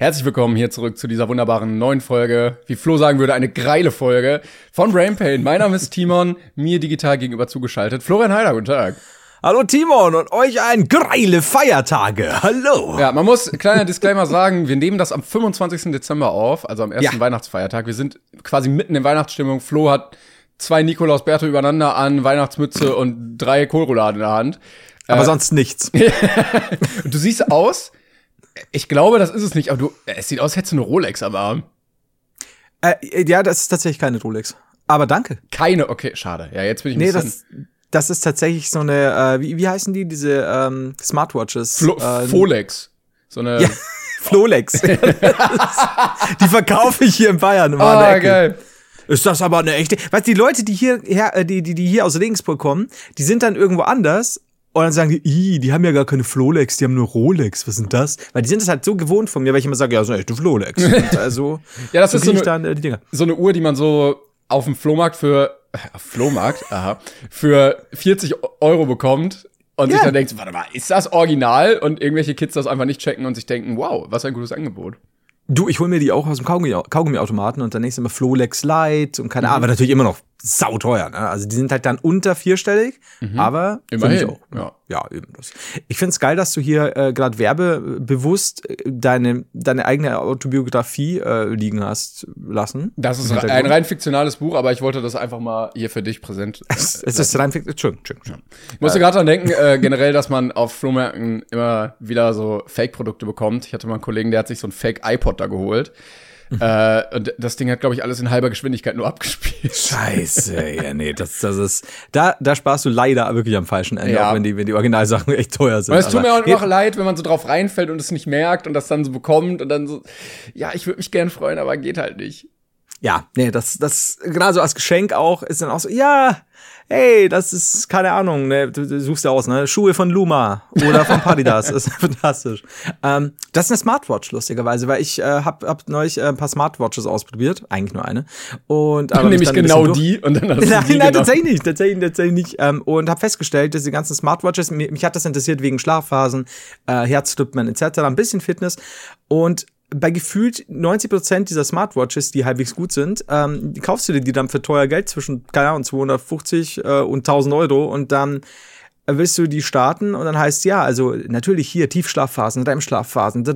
Herzlich willkommen hier zurück zu dieser wunderbaren neuen Folge. Wie Flo sagen würde, eine greile Folge von Brain Pain. Mein Name ist Timon, mir digital gegenüber zugeschaltet. Florian Heider, guten Tag. Hallo Timon und euch ein greile Feiertage. Hallo. Ja, man muss, kleiner Disclaimer sagen, wir nehmen das am 25. Dezember auf, also am ersten Ja. Weihnachtsfeiertag. Wir sind quasi mitten in Weihnachtsstimmung. Flo hat zwei Nikolaus Bärte übereinander an, Weihnachtsmütze und drei Kohlrouladen in der Hand. Aber sonst nichts. Und du siehst aus, ich glaube, das ist es nicht, aber du, es sieht aus, als hättest du eine Rolex am Arm. Äh, ja, das ist tatsächlich keine Rolex. Aber danke. Keine, okay, schade. Ja, jetzt bin ich ein Nee, bisschen. das, das ist tatsächlich so eine, äh, wie, wie heißen die, diese ähm, Smartwatches? Flo äh, Folex. So eine. Ja, Flolex. die verkaufe ich hier in Bayern immer. Ah, Ecke. geil. Ist das aber eine echte. Weißt du, die Leute, die hier, äh, die, die, die hier aus Regensburg kommen, die sind dann irgendwo anders und dann sagen die, Ih, die haben ja gar keine Flolex, die haben nur Rolex. Was ist denn das? Weil die sind das halt so gewohnt von mir, weil ich immer sage, ja, so eine echte Flolex. Und also, Ja, das so ist so eine, dann äh, so eine Uhr, die man so auf dem Flohmarkt für. Äh, Flohmarkt? Aha. Für 40 Euro bekommt. Und sich Ja. dann denkt, warte mal, ist das original? Und irgendwelche Kids das einfach nicht checken und sich denken, wow, was ein gutes Angebot. Du, ich hol mir die auch aus dem Kaugummi- Kaugummiautomaten und dann nächstes Mal Flolex Light und keine Ahnung, aber natürlich immer noch sauteuer. Ne? Also die sind halt dann unter vierstellig, aber für Immerhin, mich auch. ja. ja, eben das. Ich find's geil, dass du hier äh, gerade werbebewusst äh, deine, deine eigene Autobiografie äh, liegen hast lassen. Das ist ein rein fiktionales Buch, aber ich wollte das einfach mal hier für dich präsent. Es ist rein Entschuldigung, Entschuldigung. Ich musste gerade dran denken, äh, generell, dass man auf Flohmärkten immer wieder so Fake-Produkte bekommt. Ich hatte mal einen Kollegen, der hat sich so ein Fake-iPod da geholt. Äh, und das Ding hat, glaube ich, alles in halber Geschwindigkeit nur abgespielt. Scheiße, ja, nee, das, das ist, da, da sparst du leider wirklich am falschen Ende, Ja. auch wenn die, wenn die Originalsachen echt teuer sind. Und es tut mir auch immer leid, wenn man so drauf reinfällt und es nicht merkt und das dann so bekommt und dann so, ja, ich würde mich gern freuen, aber geht halt nicht. Ja, nee, das, das, gerade so als Geschenk auch, ist dann auch so, ja, hey, das ist, keine Ahnung, ne, du, du suchst ja aus, ne, Schuhe von Luma oder von Padidas, das ist fantastisch. Ähm, das ist eine Smartwatch, lustigerweise, weil ich äh, hab, hab neulich äh, ein paar Smartwatches ausprobiert, eigentlich nur eine. Und, aber dann ein genau die und dann hast du Nein, die nein, tatsächlich nicht, tatsächlich, tatsächlich nicht. Ähm, und habe festgestellt, dass die ganzen Smartwatches, mich, mich hat das interessiert wegen Schlafphasen, äh, Herzrhythmen etc., ein bisschen Fitness. Und bei gefühlt 90% dieser Smartwatches, die halbwegs gut sind, ähm, kaufst du dir die dann für teuer Geld zwischen, keine Ahnung, 250 äh, und 1000 Euro und dann willst du die starten und dann heißt ja, also natürlich hier Tiefschlafphasen, REM-Schlafphasen.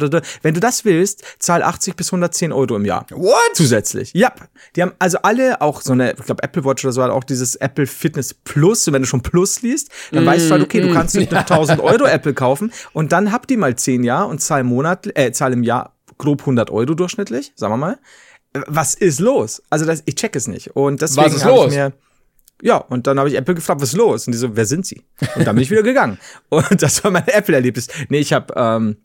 Wenn du das willst, zahl 80 bis 110 Euro im Jahr. What? Zusätzlich. Ja. Die haben also alle auch so eine, ich glaube Apple Watch oder so hat auch dieses Apple Fitness Plus. Und wenn du schon Plus liest, dann weißt du halt, okay, du kannst nicht eine 1000 Euro Apple kaufen und dann habt die mal 10 Jahre und zahl im Monat, äh, zahl im Jahr grob 100 Euro durchschnittlich, sagen wir mal. Was ist los? Also das, ich check es nicht. Und deswegen Was ist habe los? ich mir ja, und dann habe ich Apple gefragt, was ist los? Und die so, wer sind sie? Und dann bin ich wieder gegangen. Und das war mein Apple-Erlebnis. Nee, ich habe ähm,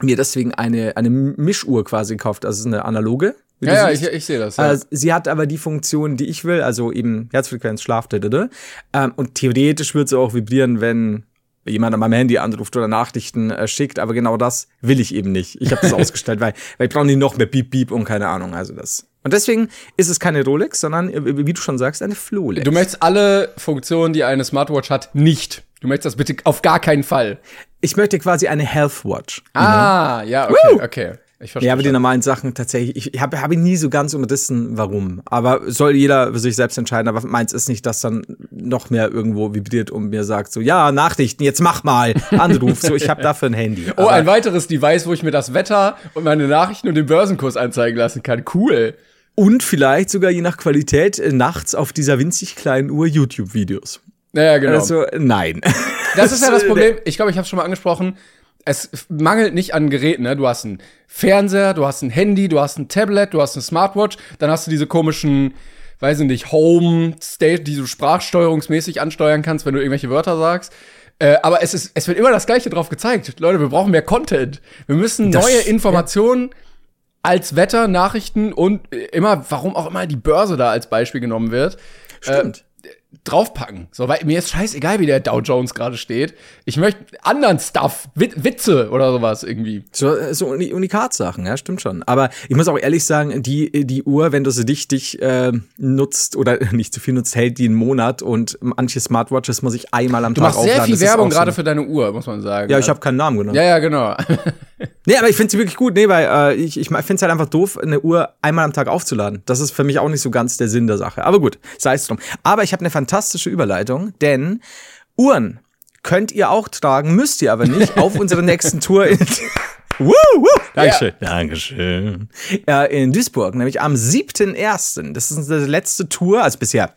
mir deswegen eine, eine Mischuhr quasi gekauft. Also eine analoge. Ja, ja, ich, ich sehe das. Ja. Äh, sie hat aber die Funktion, die ich will, also eben Herzfrequenz, Schlaf, da, da, da. Und theoretisch wird sie auch vibrieren, wenn jemand an meinem Handy anruft oder Nachrichten äh, schickt, aber genau das will ich eben nicht. Ich habe das ausgestellt, weil, weil ich brauche nicht noch mehr Beep Beep und keine Ahnung, also das. Und deswegen ist es keine Rolex, sondern äh, wie du schon sagst, eine Flolex. Du möchtest alle Funktionen, die eine Smartwatch hat, nicht. Du möchtest das bitte auf gar keinen Fall. ich möchte quasi eine Health Watch. Ah, ja, okay, Woo! okay. Ich verstehe. Ja, aber die normalen Sachen tatsächlich, ich habe hab ich nie so ganz umrissen, warum. Aber soll jeder für sich selbst entscheiden. Aber meins ist nicht, dass dann noch mehr irgendwo vibriert und mir sagt so, ja, Nachrichten, jetzt mach mal, Anruf. so, ich habe dafür ein Handy. Oh, Aber ein weiteres Device, wo ich mir das Wetter und meine Nachrichten und den Börsenkurs anzeigen lassen kann. Cool. und vielleicht sogar je nach Qualität äh, nachts auf dieser winzig kleinen Uhr YouTube-Videos. Naja, genau. Also, nein. das ist ja das Problem. Ich glaube, ich habe schon mal angesprochen. Es mangelt nicht an Geräten. Ne? Du hast einen Fernseher, du hast ein Handy, du hast ein Tablet, du hast eine Smartwatch. Dann hast du diese komischen, weiß ich nicht, Home State, die du sprachsteuerungsmäßig ansteuern kannst, wenn du irgendwelche Wörter sagst. Äh, aber es, ist, es wird immer das Gleiche drauf gezeigt. Leute, wir brauchen mehr Content. Wir müssen Das- neue Informationen als Wetter, Nachrichten und äh, immer, warum auch immer die Börse da als Beispiel genommen wird, Stimmt. Draufpacken. So, weil mir ist scheißegal, wie der Dow Jones gerade steht. Ich möchte anderen Stuff, Wit Witze oder sowas irgendwie. So, so Uni Unikatsachen, ja, stimmt schon. Aber ich muss auch ehrlich sagen, die, die Uhr, wenn du sie richtig äh, nutzt oder nicht zu viel nutzt, hält die einen Monat und manche Smartwatches muss ich einmal am Du Tag machst sehr aufladen. viel Das Werbung so- gerade für deine Uhr, muss man sagen. Ja, ich habe keinen Namen genommen. Ja, ja, genau. Nee, aber ich finde sie wirklich gut, nee, weil äh, ich, ich finde es halt einfach doof, eine Uhr einmal am Tag aufzuladen. Das ist für mich auch nicht so ganz der Sinn der Sache. Aber gut, sei es drum. Aber ich habe eine fantastische Überleitung, denn Uhren könnt ihr auch tragen, müsst ihr aber nicht auf unserer nächsten Tour in. Woo, woo. Dankeschön. Dankeschön. Äh, in Duisburg, nämlich am 7.1. Das ist unsere letzte Tour, also bisher.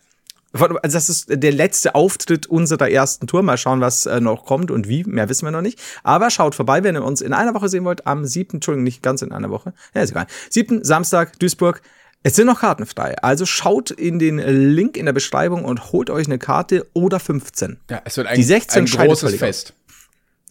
Also das ist der letzte Auftritt unserer ersten Tour. Mal schauen, was äh, noch kommt und wie. Mehr wissen wir noch nicht. Aber schaut vorbei, wenn ihr uns in einer Woche sehen wollt. Am 7. Entschuldigung, nicht ganz in einer Woche. Ja, ist egal. 7. Samstag, Duisburg. Es sind noch Karten frei. Also schaut in den Link in der Beschreibung und holt euch eine Karte oder 15. Ja, es wird ein, Die 16 ein großes. Fest.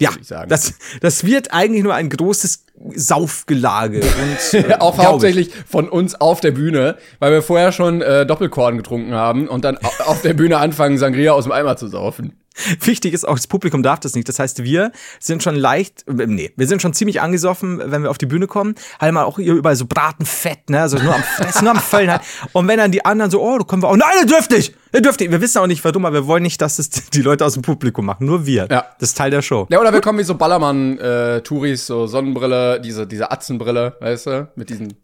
Ja, das, das wird eigentlich nur ein großes Saufgelage. Und, äh, Auch glaub ich. hauptsächlich von uns auf der Bühne, weil wir vorher schon äh, Doppelkorn getrunken haben und dann au- auf der Bühne anfangen, Sangria aus dem Eimer zu saufen. Wichtig ist auch, das Publikum darf das nicht. Das heißt, wir sind schon leicht, äh, nee, wir sind schon ziemlich angesoffen, wenn wir auf die Bühne kommen. Halt mal auch hier überall so Bratenfett, ne, also nur am Fressen, nur am Füllen halt. Und wenn dann die anderen so, oh, du kommen wir auch, nein, ihr dürft nicht, ihr dürft nicht. Wir wissen auch nicht, warum, aber wir wollen nicht, dass das die Leute aus dem Publikum machen. Nur wir. Ja. Das ist Teil der Show. Ja, oder wir kommen wie so Ballermann-Touris, so Sonnenbrille, diese, diese Atzenbrille, weißt du, mit diesen,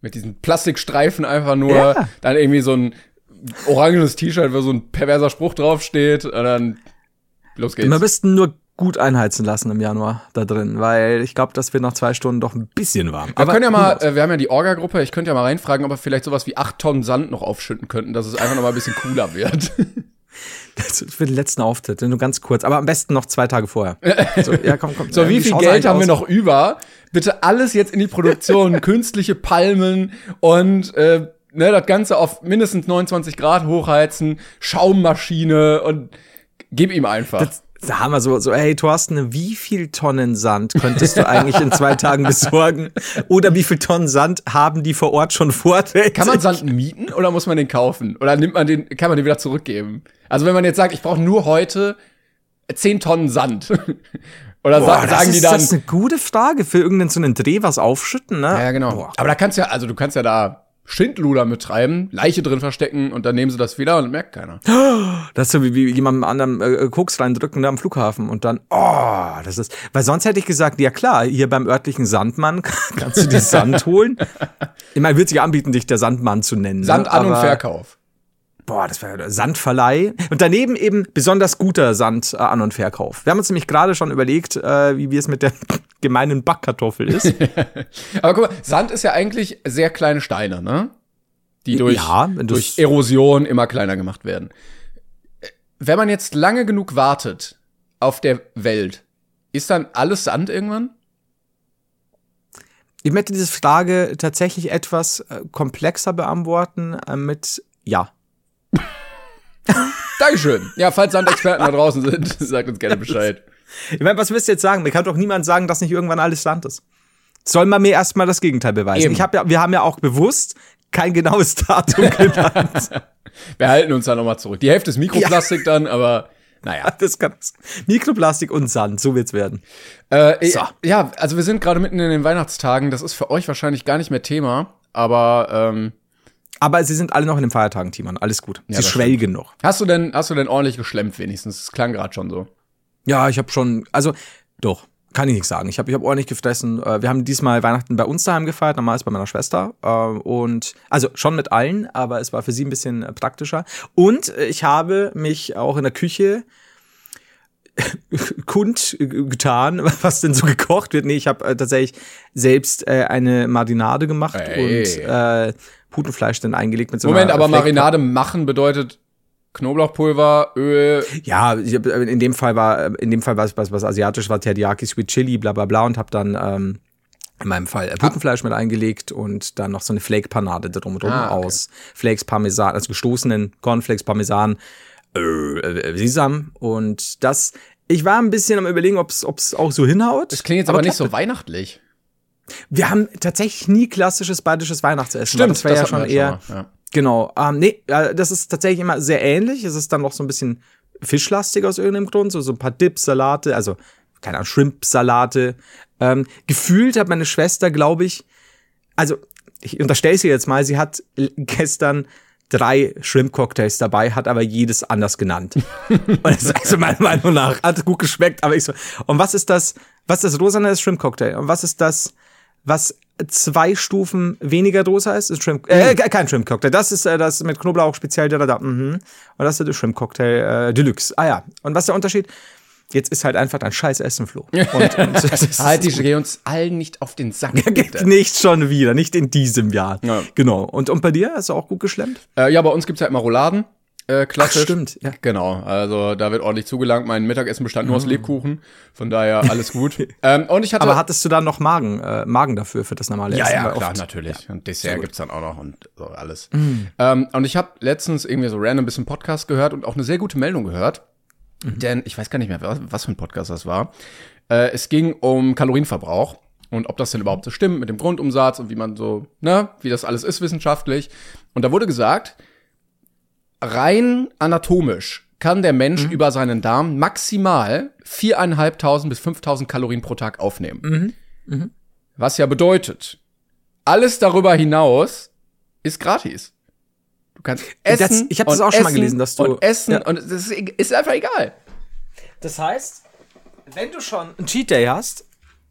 mit diesen Plastikstreifen einfach nur, Ja. dann irgendwie so ein orangenes T-Shirt, wo so ein perverser Spruch draufsteht und dann los geht's. Wir müssten nur gut einheizen lassen im Januar da drin, weil ich glaube, das wird nach zwei Stunden doch ein bisschen warm. Wir können ja mal, äh, wir haben ja die Orga-Gruppe, ich könnte ja mal reinfragen, ob wir vielleicht sowas wie acht Tonnen Sand noch aufschütten könnten, dass es einfach noch mal ein bisschen cooler wird. Das für den letzten Auftritt, nur ganz kurz, aber am besten noch zwei Tage vorher. So, ja, komm, komm. So, wie viel Geld eigentlich haben wir noch über? Bitte alles jetzt in die Produktion, künstliche Palmen und äh, ne, das Ganze auf mindestens 29 Grad hochheizen, Schaummaschine und gib ihm einfach. Das, da haben wir so, so, hey Thorsten, wie viel Tonnen Sand könntest du eigentlich in zwei Tagen besorgen? Oder wie viel Tonnen Sand haben die vor Ort schon vorrätig? kann man Sand mieten oder muss man den kaufen? Oder nimmt man den, kann man den wieder zurückgeben? Also wenn man jetzt sagt, ich brauche nur heute 10 Tonnen Sand. oder Boah, sa das sagen ist, die dann. Das ist eine gute Frage für irgendeinen so einen Dreh was aufschütten, ne? ja, genau. Boah. Aber da kannst ja, also du kannst ja da Schindluder mittreiben, Leiche drin verstecken und dann nehmen sie das wieder und merkt keiner. Das ist so wie, wie jemandem anderen äh, Koks reindrücken da am Flughafen und dann, oh, das ist, weil sonst hätte ich gesagt, ja klar, hier beim örtlichen Sandmann kannst du die Sand holen. Ich meine, würde sich anbieten, dich der Sandmann zu nennen. Sand ne? an und Verkauf. Boah, das wäre Sandverleih. Und daneben eben besonders guter Sand äh, an- und Verkauf. Wir haben uns nämlich gerade schon überlegt, äh, wie wie es mit der gemeinen Backkartoffel ist. Aber guck mal, Sand ist ja eigentlich sehr kleine Steine, ne? Die durch, Ja, durch Erosion immer kleiner gemacht werden. Wenn man jetzt lange genug wartet auf der Welt, ist dann alles Sand irgendwann? Ich möchte diese Frage tatsächlich etwas äh, komplexer beantworten äh, mit Ja. Dankeschön. Ja, falls Sandexperten da draußen sind, sagt uns gerne Bescheid. Ich meine, was willst du jetzt sagen? Mir kann doch niemand sagen, dass nicht irgendwann alles Sand ist. Soll man mir erstmal das Gegenteil beweisen? Eben. Ich hab ja, wir haben ja auch bewusst kein genaues Datum genannt. Wir halten uns da nochmal zurück. Die Hälfte ist Mikroplastik dann, aber naja. das kann Mikroplastik und Sand, so wird's werden. Äh, So. Ja, also wir sind gerade mitten in den Weihnachtstagen. Das ist für euch wahrscheinlich gar nicht mehr Thema, aber ähm, Aber sie sind alle noch in den Feiertagen, Timon. Alles gut. sie das schwelgen noch. hast du denn, hast du denn ordentlich geschlemmt wenigstens? Das klang gerade schon so. Ja, ich habe schon, also doch, kann ich nicht sagen. Ich habe ich hab ordentlich gefressen. Äh, Wir haben diesmal Weihnachten bei uns daheim gefeiert, normalerweise bei meiner Schwester. Äh, Und also schon mit allen, aber es war für sie ein bisschen äh, praktischer. Und ich habe mich auch in der Küche kund äh, getan, was denn so gekocht wird. Nee, ich habe tatsächlich selbst eine Marinade gemacht Ey. und äh, Putenfleisch dann eingelegt mit so Moment, einer aber Flake- Marinade machen bedeutet Knoblauchpulver, Öl. Ja, äh, in dem Fall war in dem Fall war es was, was asiatisch war Teriyaki Sweet Chili bla bla bla und habe dann ähm, in meinem Fall äh, Putenfleisch mit eingelegt und dann noch so eine Flake Panade drumherum Ah, okay. aus Flakes Parmesan, also gestoßenen Cornflakes Parmesan, äh, äh, Sesam und das ich war ein bisschen am überlegen, ob es auch so hinhaut. Das klingt jetzt aber, aber nicht so weihnachtlich. Wir haben tatsächlich nie klassisches badisches Weihnachtsessen. Stimmt, das wäre ja schon eher. Schon mal, ja. Genau. Ähm, nee, das ist tatsächlich immer sehr ähnlich. Es ist dann noch so ein bisschen fischlastig aus irgendeinem Grund. So, so ein paar Dips, Salate, also keine Ahnung, Shrimp-Salate. Ähm, gefühlt hat meine Schwester, glaube ich, also ich unterstelle sie jetzt mal, sie hat gestern drei Shrimp-Cocktails dabei, hat aber jedes anders genannt. und das ist also meiner Meinung nach, hat gut geschmeckt, aber ich so, und was ist das, was ist das rosane Shrimp-Cocktail? Und was ist das, was zwei Stufen weniger Dose heißt, ist Shrimp, äh, mhm. kein Shrimp Cocktail. Das ist äh, das mit Knoblauch speziell da da da. Mhm. Und das ist der Shrimp Cocktail äh, Deluxe. Ah ja. Und was ist der Unterschied? Jetzt ist halt einfach dein scheiß Essen, Flo. Und, und halt, die geh uns allen nicht auf den Sack. nicht schon wieder, nicht in diesem Jahr. Ja. Genau. Und, und bei dir hast du auch gut geschlemmt? Äh, ja, bei uns gibt's ja immer Rouladen. Äh, klassisch. Ach, stimmt, ja. Genau, also da wird ordentlich zugelangt. Mein Mittagessen bestand nur aus mhm. Lebkuchen, von daher alles gut. ähm, und ich hatte Aber hattest du dann noch Magen, äh, Magen dafür für das normale ja, Essen? Ja, klar, natürlich. Ja. Und Dessert gibt's dann auch noch und so alles. Mhm. Ähm, und ich habe letztens irgendwie so random ein bisschen Podcast gehört und auch eine sehr gute Meldung gehört. Mhm. Denn ich weiß gar nicht mehr, was, was für ein Podcast das war. Äh, es ging um Kalorienverbrauch und ob das denn überhaupt so stimmt mit dem Grundumsatz und wie man so, ne, wie das alles ist wissenschaftlich. Und da wurde gesagt, rein anatomisch kann der Mensch mhm. über seinen Darm maximal 4.500 bis 5.000 Kalorien pro Tag aufnehmen. Mhm. Mhm. Was ja bedeutet, alles darüber hinaus ist gratis. Du kannst essen. Das, ich habe das auch schon mal gelesen, dass du und essen ja. und das ist, ist einfach egal. Das heißt, wenn du schon einen Cheat Day hast,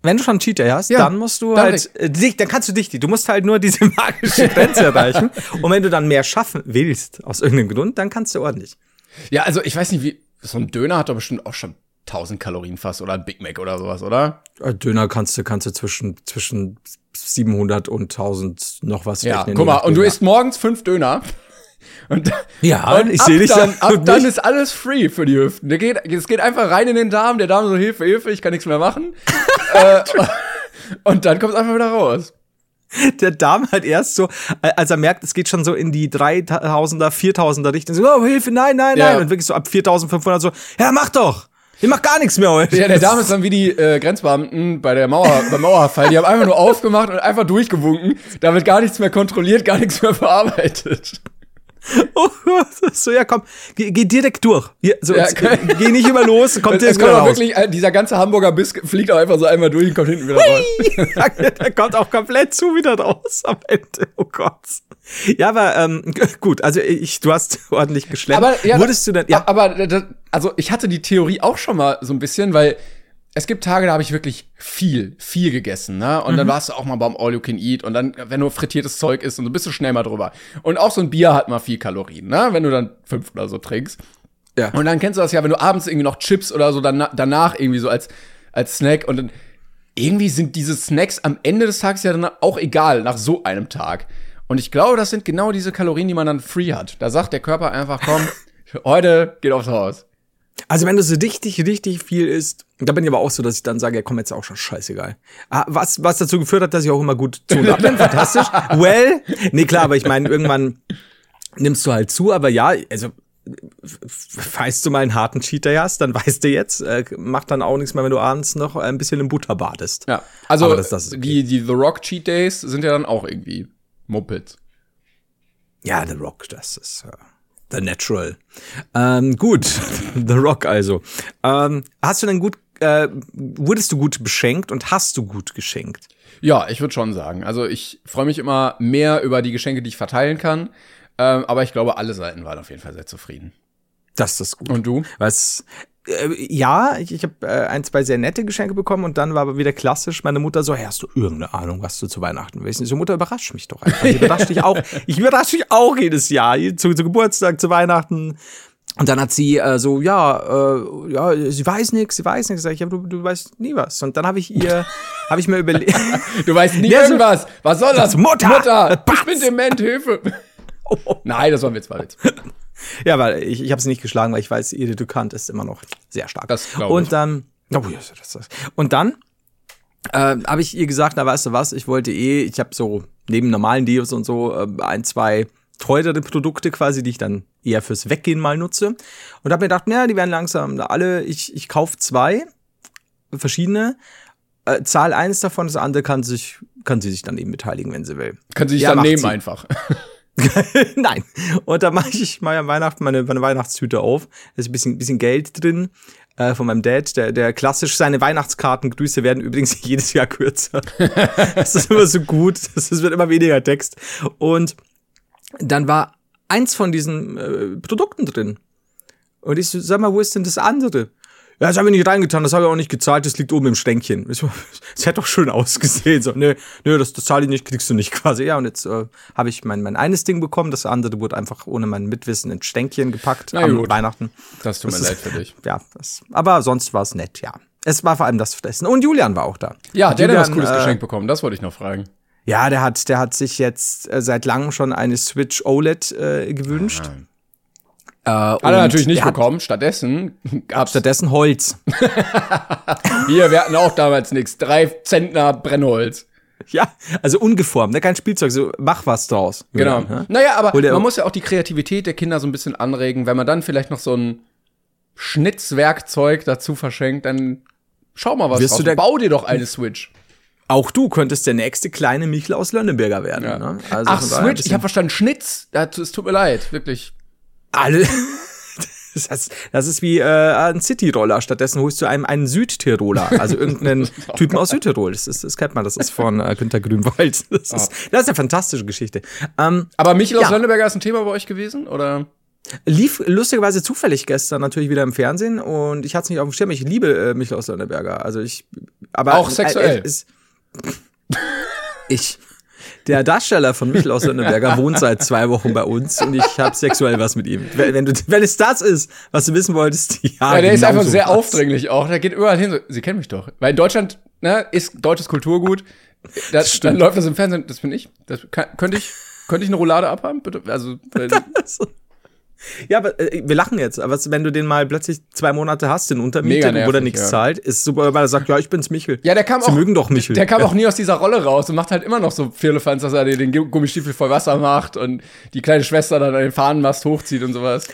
wenn du schon einen Cheat Day hast, ja, dann musst du dann halt, äh, dich, dann kannst du dich, du musst halt nur diese magische Grenze erreichen. Und wenn du dann mehr schaffen willst, aus irgendeinem Grund, dann kannst du ordentlich. Ja, also ich weiß nicht, wie, so ein Döner hat doch bestimmt auch schon 1000 Kalorien fast oder ein Big Mac oder sowas, oder? Döner kannst du, kannst du zwischen, zwischen 700 und 1000 noch was ja, rechnen. Guck mal, und du isst morgens fünf Döner. Und, ja, und ich sehe dich dann. Ab dann ist alles free für die Hüften. Der geht, es geht einfach rein in den Darm, der Darm so Hilfe, Hilfe, ich kann nichts mehr machen. äh, und dann kommt es einfach wieder raus. Der Darm halt erst so, als er merkt, es geht schon so in die 3000er, 4000er Richtung, so, oh, Hilfe, nein, nein, ja. nein. Und wirklich so ab 4500 so, ja, mach doch. Ich mach gar nichts mehr heute. Ja, der Darm ist dann wie die äh, Grenzbeamten bei der Mauer, beim Mauerfall. Die haben einfach nur aufgemacht und einfach durchgewunken. Da wird gar nichts mehr kontrolliert, gar nichts mehr verarbeitet. Oh, so, ja, komm, geh, geh direkt durch. Hier, so, ja, geh nicht immer los, kommt jetzt kommt auch wirklich, dieser ganze Hamburger Biss fliegt auch einfach so einmal durch und kommt hinten wieder raus. Der kommt auch komplett zu wieder raus am Ende. Oh Gott. Ja, aber ähm, gut, also ich, du hast ordentlich geschleppt. Aber ja, Wurdest du denn, ja. aber also ich hatte die Theorie auch schon mal so ein bisschen, weil es gibt Tage, da habe ich wirklich viel, viel gegessen, ne? Und mhm. dann warst du auch mal beim All You Can Eat und dann, wenn nur frittiertes Zeug isst und du bist du schnell mal drüber. Und auch so ein Bier hat mal viel Kalorien, ne? Wenn du dann fünf oder so trinkst. Ja. Und dann kennst du das ja, wenn du abends irgendwie noch Chips oder so dann, danach irgendwie so als, als Snack und dann irgendwie sind diese Snacks am Ende des Tages ja dann auch egal nach so einem Tag. Und ich glaube, das sind genau diese Kalorien, die man dann free hat. Da sagt der Körper einfach, komm, heute geht aufs Haus. Also wenn du so richtig, richtig viel isst, da bin ich aber auch so, dass ich dann sage, ja komm, jetzt auch schon scheißegal. Ah, was, was dazu geführt hat, dass ich auch immer gut zu und bin, fantastisch. Well, nee klar, aber ich meine, irgendwann nimmst du halt zu, aber ja, also falls du mal einen harten Cheater hast, dann weißt du jetzt, äh, macht dann auch nichts mehr, wenn du abends noch ein bisschen im Butter badest. Ja, also das, das okay. die, die The Rock Cheat Days sind ja dann auch irgendwie Muppets. Ja, The Rock, das ist. Äh The Natural. Ähm, gut, The Rock also. Ähm, hast du denn gut, äh, wurdest du gut beschenkt und hast du gut geschenkt? Ja, ich würde schon sagen. Also ich freue mich immer mehr über die Geschenke, die ich verteilen kann. Ähm, aber ich glaube, alle Seiten waren auf jeden Fall sehr zufrieden. Das ist gut. Und du? Was äh, ja, ich, ich habe äh, ein, zwei sehr nette Geschenke bekommen und dann war aber wieder klassisch meine Mutter so, hey, hast du irgendeine Ahnung, was du zu Weihnachten willst? Ich so, Mutter, überrasch mich doch einfach. Ich überrasche dich auch. Ich überrasche dich auch jedes Jahr. Zu, zu Geburtstag, zu Weihnachten. Und dann hat sie äh, so, ja, äh, ja, sie weiß nichts, sie weiß nichts. Sag ich, ja, du, du weißt nie was. Und dann habe ich ihr, habe ich mir überlegt. du weißt nie irgendwas. Was soll das? Mutter! Mutter! Ich bin dement, Hilfe! Oh. Nein, das war ein Witz, war ein Witz. Ja, weil ich, ich habe sie nicht geschlagen, weil ich weiß, ihre Dukant ist immer noch sehr stark. Das glaube ich. Und dann, oh, das, das, das. und dann äh, habe ich ihr gesagt, na weißt du was, ich wollte eh, ich habe so neben normalen Deos und so äh, ein, zwei teurere Produkte quasi, die ich dann eher fürs Weggehen mal nutze. Und habe mir gedacht, naja, die werden langsam alle, ich, ich kaufe zwei verschiedene, äh, zahl eins davon, das andere kann sich, kann sie sich dann eben beteiligen, wenn sie will. Kann sie sich Ja, dann nehmen sie. einfach. Nein. Und da mache ich mal an Weihnachten meine, meine Weihnachtstüte auf. Da ist ein bisschen, bisschen Geld drin äh, von meinem Dad, der, der klassisch seine Weihnachtskartengrüße werden übrigens jedes Jahr kürzer. das ist immer so gut. Das ist, wird immer weniger Text. Und dann war eins von diesen äh, Produkten drin. Und ich so, sag mal, wo ist denn das andere? Ja, das habe ich nicht reingetan, das habe ich auch nicht gezahlt, das liegt oben im Stänkchen. Das hätte doch schön ausgesehen. So, nö, nö, das, das zahle ich nicht, kriegst du nicht quasi. Ja, und jetzt äh, habe ich mein, mein eines Ding bekommen, das andere wurde einfach ohne mein Mitwissen ins Stänkchen gepackt Na am gut. Weihnachten. Das tut mir Das leid ist- für dich. Ja, das, aber sonst war es nett, ja. Es war vor allem das Fressen. Und Julian war auch da. Ja, der hat ja was Julian, Cooles äh, Geschenk bekommen, das wollte ich noch fragen. Ja, der hat, der hat sich jetzt äh, seit langem schon eine Switch OLED äh, gewünscht. Äh, Hat er natürlich nicht bekommen. Stattdessen gab's Stattdessen Holz. hier, wir hatten auch damals nichts. Drei Zentner Brennholz. Ja, also ungeformt, ne? kein Spielzeug, so mach was draus. Genau. Julian, ne? Naja, aber man muss ja auch die Kreativität der Kinder so ein bisschen anregen. Wenn man dann vielleicht noch so ein Schnitzwerkzeug dazu verschenkt, dann schau mal was Wirst raus. du Bau dir doch eine Switch. Auch du könntest der nächste kleine Michel aus Lönneberger werden. Ja. Ne? Also Ach, Switch, ich habe verstanden, Schnitz. Es tut mir leid, wirklich. Alle. Das ist, das ist wie äh, ein City-Roller. Stattdessen holst du einem einen Südtiroler, also irgendeinen Typen aus Südtirol. Das, ist, das kennt man, das ist von äh, Günter Grünwald. Das ist, das ist eine fantastische Geschichte. Ähm, Aber Michel aus Ja. Lönneberger ist ein Thema bei euch gewesen? Oder? lief lustigerweise zufällig gestern natürlich wieder im Fernsehen und ich hatte es nicht auf dem Schirm. Ich liebe äh, Michel aus Lönneberger. Also ich, aber Auch sexuell. Äh, ist, ich, der Darsteller von Michel aus Lönneberger wohnt seit zwei Wochen bei uns und ich habe sexuell was mit ihm. Wenn, wenn, du, wenn es das ist, was du wissen wolltest, ja. Ja, der ist genau einfach so sehr war's. aufdringlich auch. Der geht überall hin. So, Sie kennen mich doch. Weil in Deutschland ne, ist deutsches Kulturgut. Das, dann läuft das im Fernsehen. Das bin ich. Das kann, könnte ich. Könnte ich eine Roulade abhaben? Bitte? Also, Ja, aber äh, wir lachen jetzt. Aber wenn du den mal plötzlich zwei Monate hast, den und wo der nichts ja. zahlt, ist super, weil er sagt, ja, ich bin's Michel. ja, der kam Sie auch. mögen doch Michel. Der kam auch nie aus dieser Rolle raus und macht halt immer noch so Firlefanz, dass er dir den Gummistiefel voll Wasser macht und die kleine Schwester dann an den Fahnenmast hochzieht und sowas.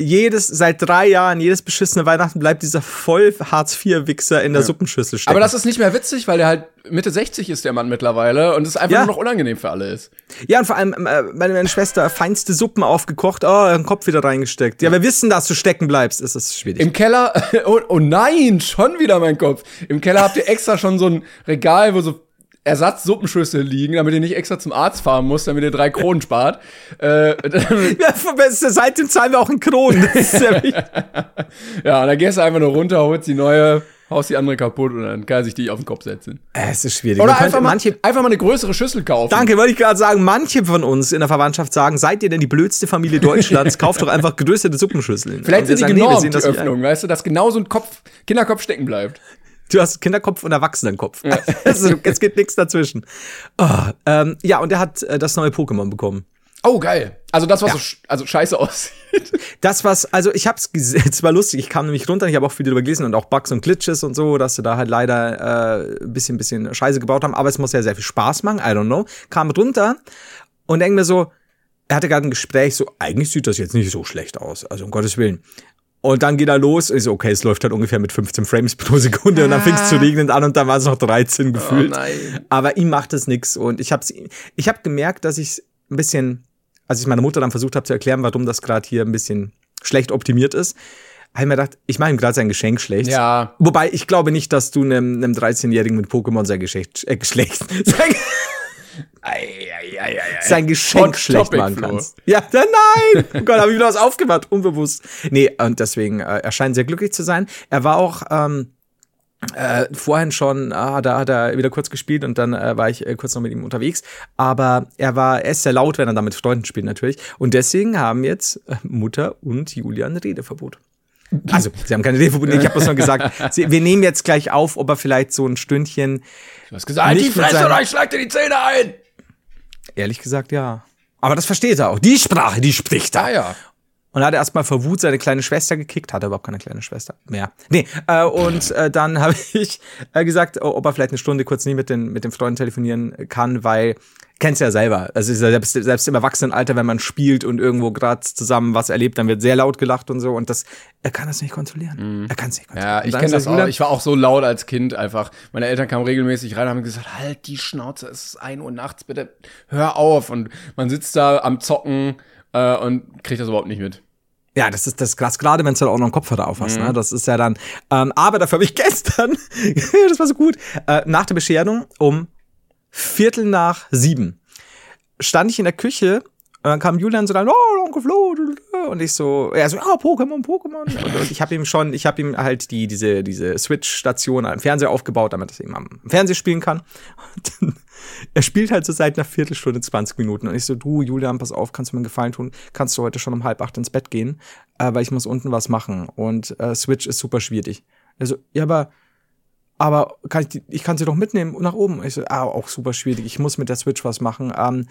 Jedes, seit drei Jahren, jedes beschissene Weihnachten bleibt dieser voll Hartz-IV-Wichser in der Suppenschüssel stecken. Aber das ist nicht mehr witzig, weil der halt Mitte 60 ist, der Mann mittlerweile, und es einfach Ja. nur noch unangenehm für alle ist. ja, und vor allem, äh, meine, meine Schwester, feinste Suppen aufgekocht, oh, den Kopf wieder reingesteckt. Ja, wir wissen, dass du stecken bleibst. Es ist schwierig. Im Keller, oh, oh nein, schon wieder mein Kopf. Im Keller habt ihr extra schon so ein Regal, wo so Ersatzsuppenschüssel liegen, damit ihr nicht extra zum Arzt fahren müsst, damit ihr drei Kronen spart. Äh, ja, seitdem zahlen wir auch in Kronen. Das ist sehr wichtig. ja, und dann gehst du einfach nur runter, holst die neue, haust die andere kaputt und dann kann er sich die auf den Kopf setzen. es ist schwierig. Oder einfach mal, manche, einfach mal eine größere Schüssel kaufen. Danke, wollte ich gerade sagen, manche von uns in der Verwandtschaft sagen, seid ihr denn die blödste Familie Deutschlands? Kauft doch einfach größere Suppenschüsseln. Vielleicht sind die sagen, nee, genormt, sehen die. Öffnung, weißt du, dass genau so ein Kopf, Kinderkopf stecken bleibt. Du hast Kinderkopf und Erwachsenenkopf. Also, es geht nichts dazwischen. Oh, ähm, ja, und er hat äh, das neue Pokémon bekommen. Oh, geil. Also das, was so sch also scheiße aussieht. Das was, also ich hab's gesehen, es war lustig, ich kam nämlich runter, ich habe auch viel darüber gelesen und auch Bugs und Glitches und so, dass sie da halt leider äh, ein bisschen, bisschen Scheiße gebaut haben, aber es muss ja sehr viel Spaß machen, I don't know. Kam runter und denk mir so, er hatte gerade ein Gespräch, so, eigentlich sieht das jetzt nicht so schlecht aus, also um Gottes Willen. Und dann geht er los, ist so, okay, es läuft halt ungefähr mit 15 Frames pro Sekunde und dann fing es zu regnen an und dann war es noch 13 gefühlt. nein. Aber ihm macht es nix und ich hab's, ich habe gemerkt, dass ich ein bisschen, als ich meiner Mutter dann versucht habe zu erklären, warum das gerade hier ein bisschen schlecht optimiert ist, habe ich mir gedacht, ich mache ihm gerade sein Geschenk schlecht. Ja. Wobei ich glaube nicht, dass du einem, einem 13-Jährigen mit Pokémon sein Geschlecht, äh, Geschlecht, sein, sein Geschenk Hot schlecht Topic, machen Flo. kannst. Ja, ja, nein! Oh Gott, habe ich wieder was aufgemacht, unbewusst. Nee, und deswegen, äh, er scheint sehr glücklich zu sein. Er war auch, ähm, äh, vorhin schon, ah, da hat er wieder kurz gespielt und dann äh, war ich äh, kurz noch mit ihm unterwegs. Aber er war, er ist sehr laut, wenn er da mit Freunden spielt natürlich. Und deswegen haben jetzt äh, Mutter und Julian ein Redeverbot. Also, sie haben kein Redeverbot, ich habe das nur gesagt. Sie, wir nehmen jetzt gleich auf, ob er vielleicht so ein Stündchen, Du hast gesagt, halt die Fresse oder ich schlag dir die Zähne ein. ehrlich gesagt, ja. Aber das versteht er auch. Die Sprache, die spricht er. Ah ja. Und hat erstmal vor Wut seine kleine Schwester gekickt, hat er überhaupt keine kleine Schwester mehr. Nee, äh, und äh, dann habe ich äh, gesagt, ob er vielleicht eine Stunde kurz nie mit den, mit den Freunden telefonieren kann, weil kennst ja selber. Also selbst, selbst im Erwachsenenalter, wenn man spielt und irgendwo gerade zusammen was erlebt, dann wird sehr laut gelacht und so. Und das, er kann das nicht kontrollieren. Mhm. Er kann es nicht kontrollieren. Ja, ich kenne das auch. Ich war auch so laut als Kind einfach. Meine Eltern kamen regelmäßig rein und haben gesagt, halt die Schnauze, es ist ein Uhr nachts, bitte hör auf. Und man sitzt da am Zocken äh, und kriegt das überhaupt nicht mit. Ja, das ist das krass, gerade wenn du dann auch noch einen Kopfhörer auf hast. Ne? Mhm. Ne? Das ist ja dann. Ähm, aber dafür habe ich gestern, das war so gut, äh, nach der Bescherung um Viertel nach sieben stand ich in der Küche und dann kam Julian so dann, oh, Onkel Flo, und ich so, er so, ja, Pokémon, Pokémon. Und, und ich habe ihm schon, ich habe ihm halt die, diese, diese Switch-Station am Fernseher aufgebaut, damit er eben am Fernseher spielen kann. Und dann, er spielt halt so seit einer Viertelstunde, 20 Minuten. Und ich so, du, Julian, pass auf, kannst du mir einen Gefallen tun? Kannst du heute schon um halb acht ins Bett gehen? Äh, weil ich muss unten was machen. Und äh, Switch ist super schwierig. Er so, ja, aber aber kann ich, die, ich kann sie doch mitnehmen nach oben. Ich so, ah, auch super schwierig. Ich muss mit der Switch was machen. Ähm,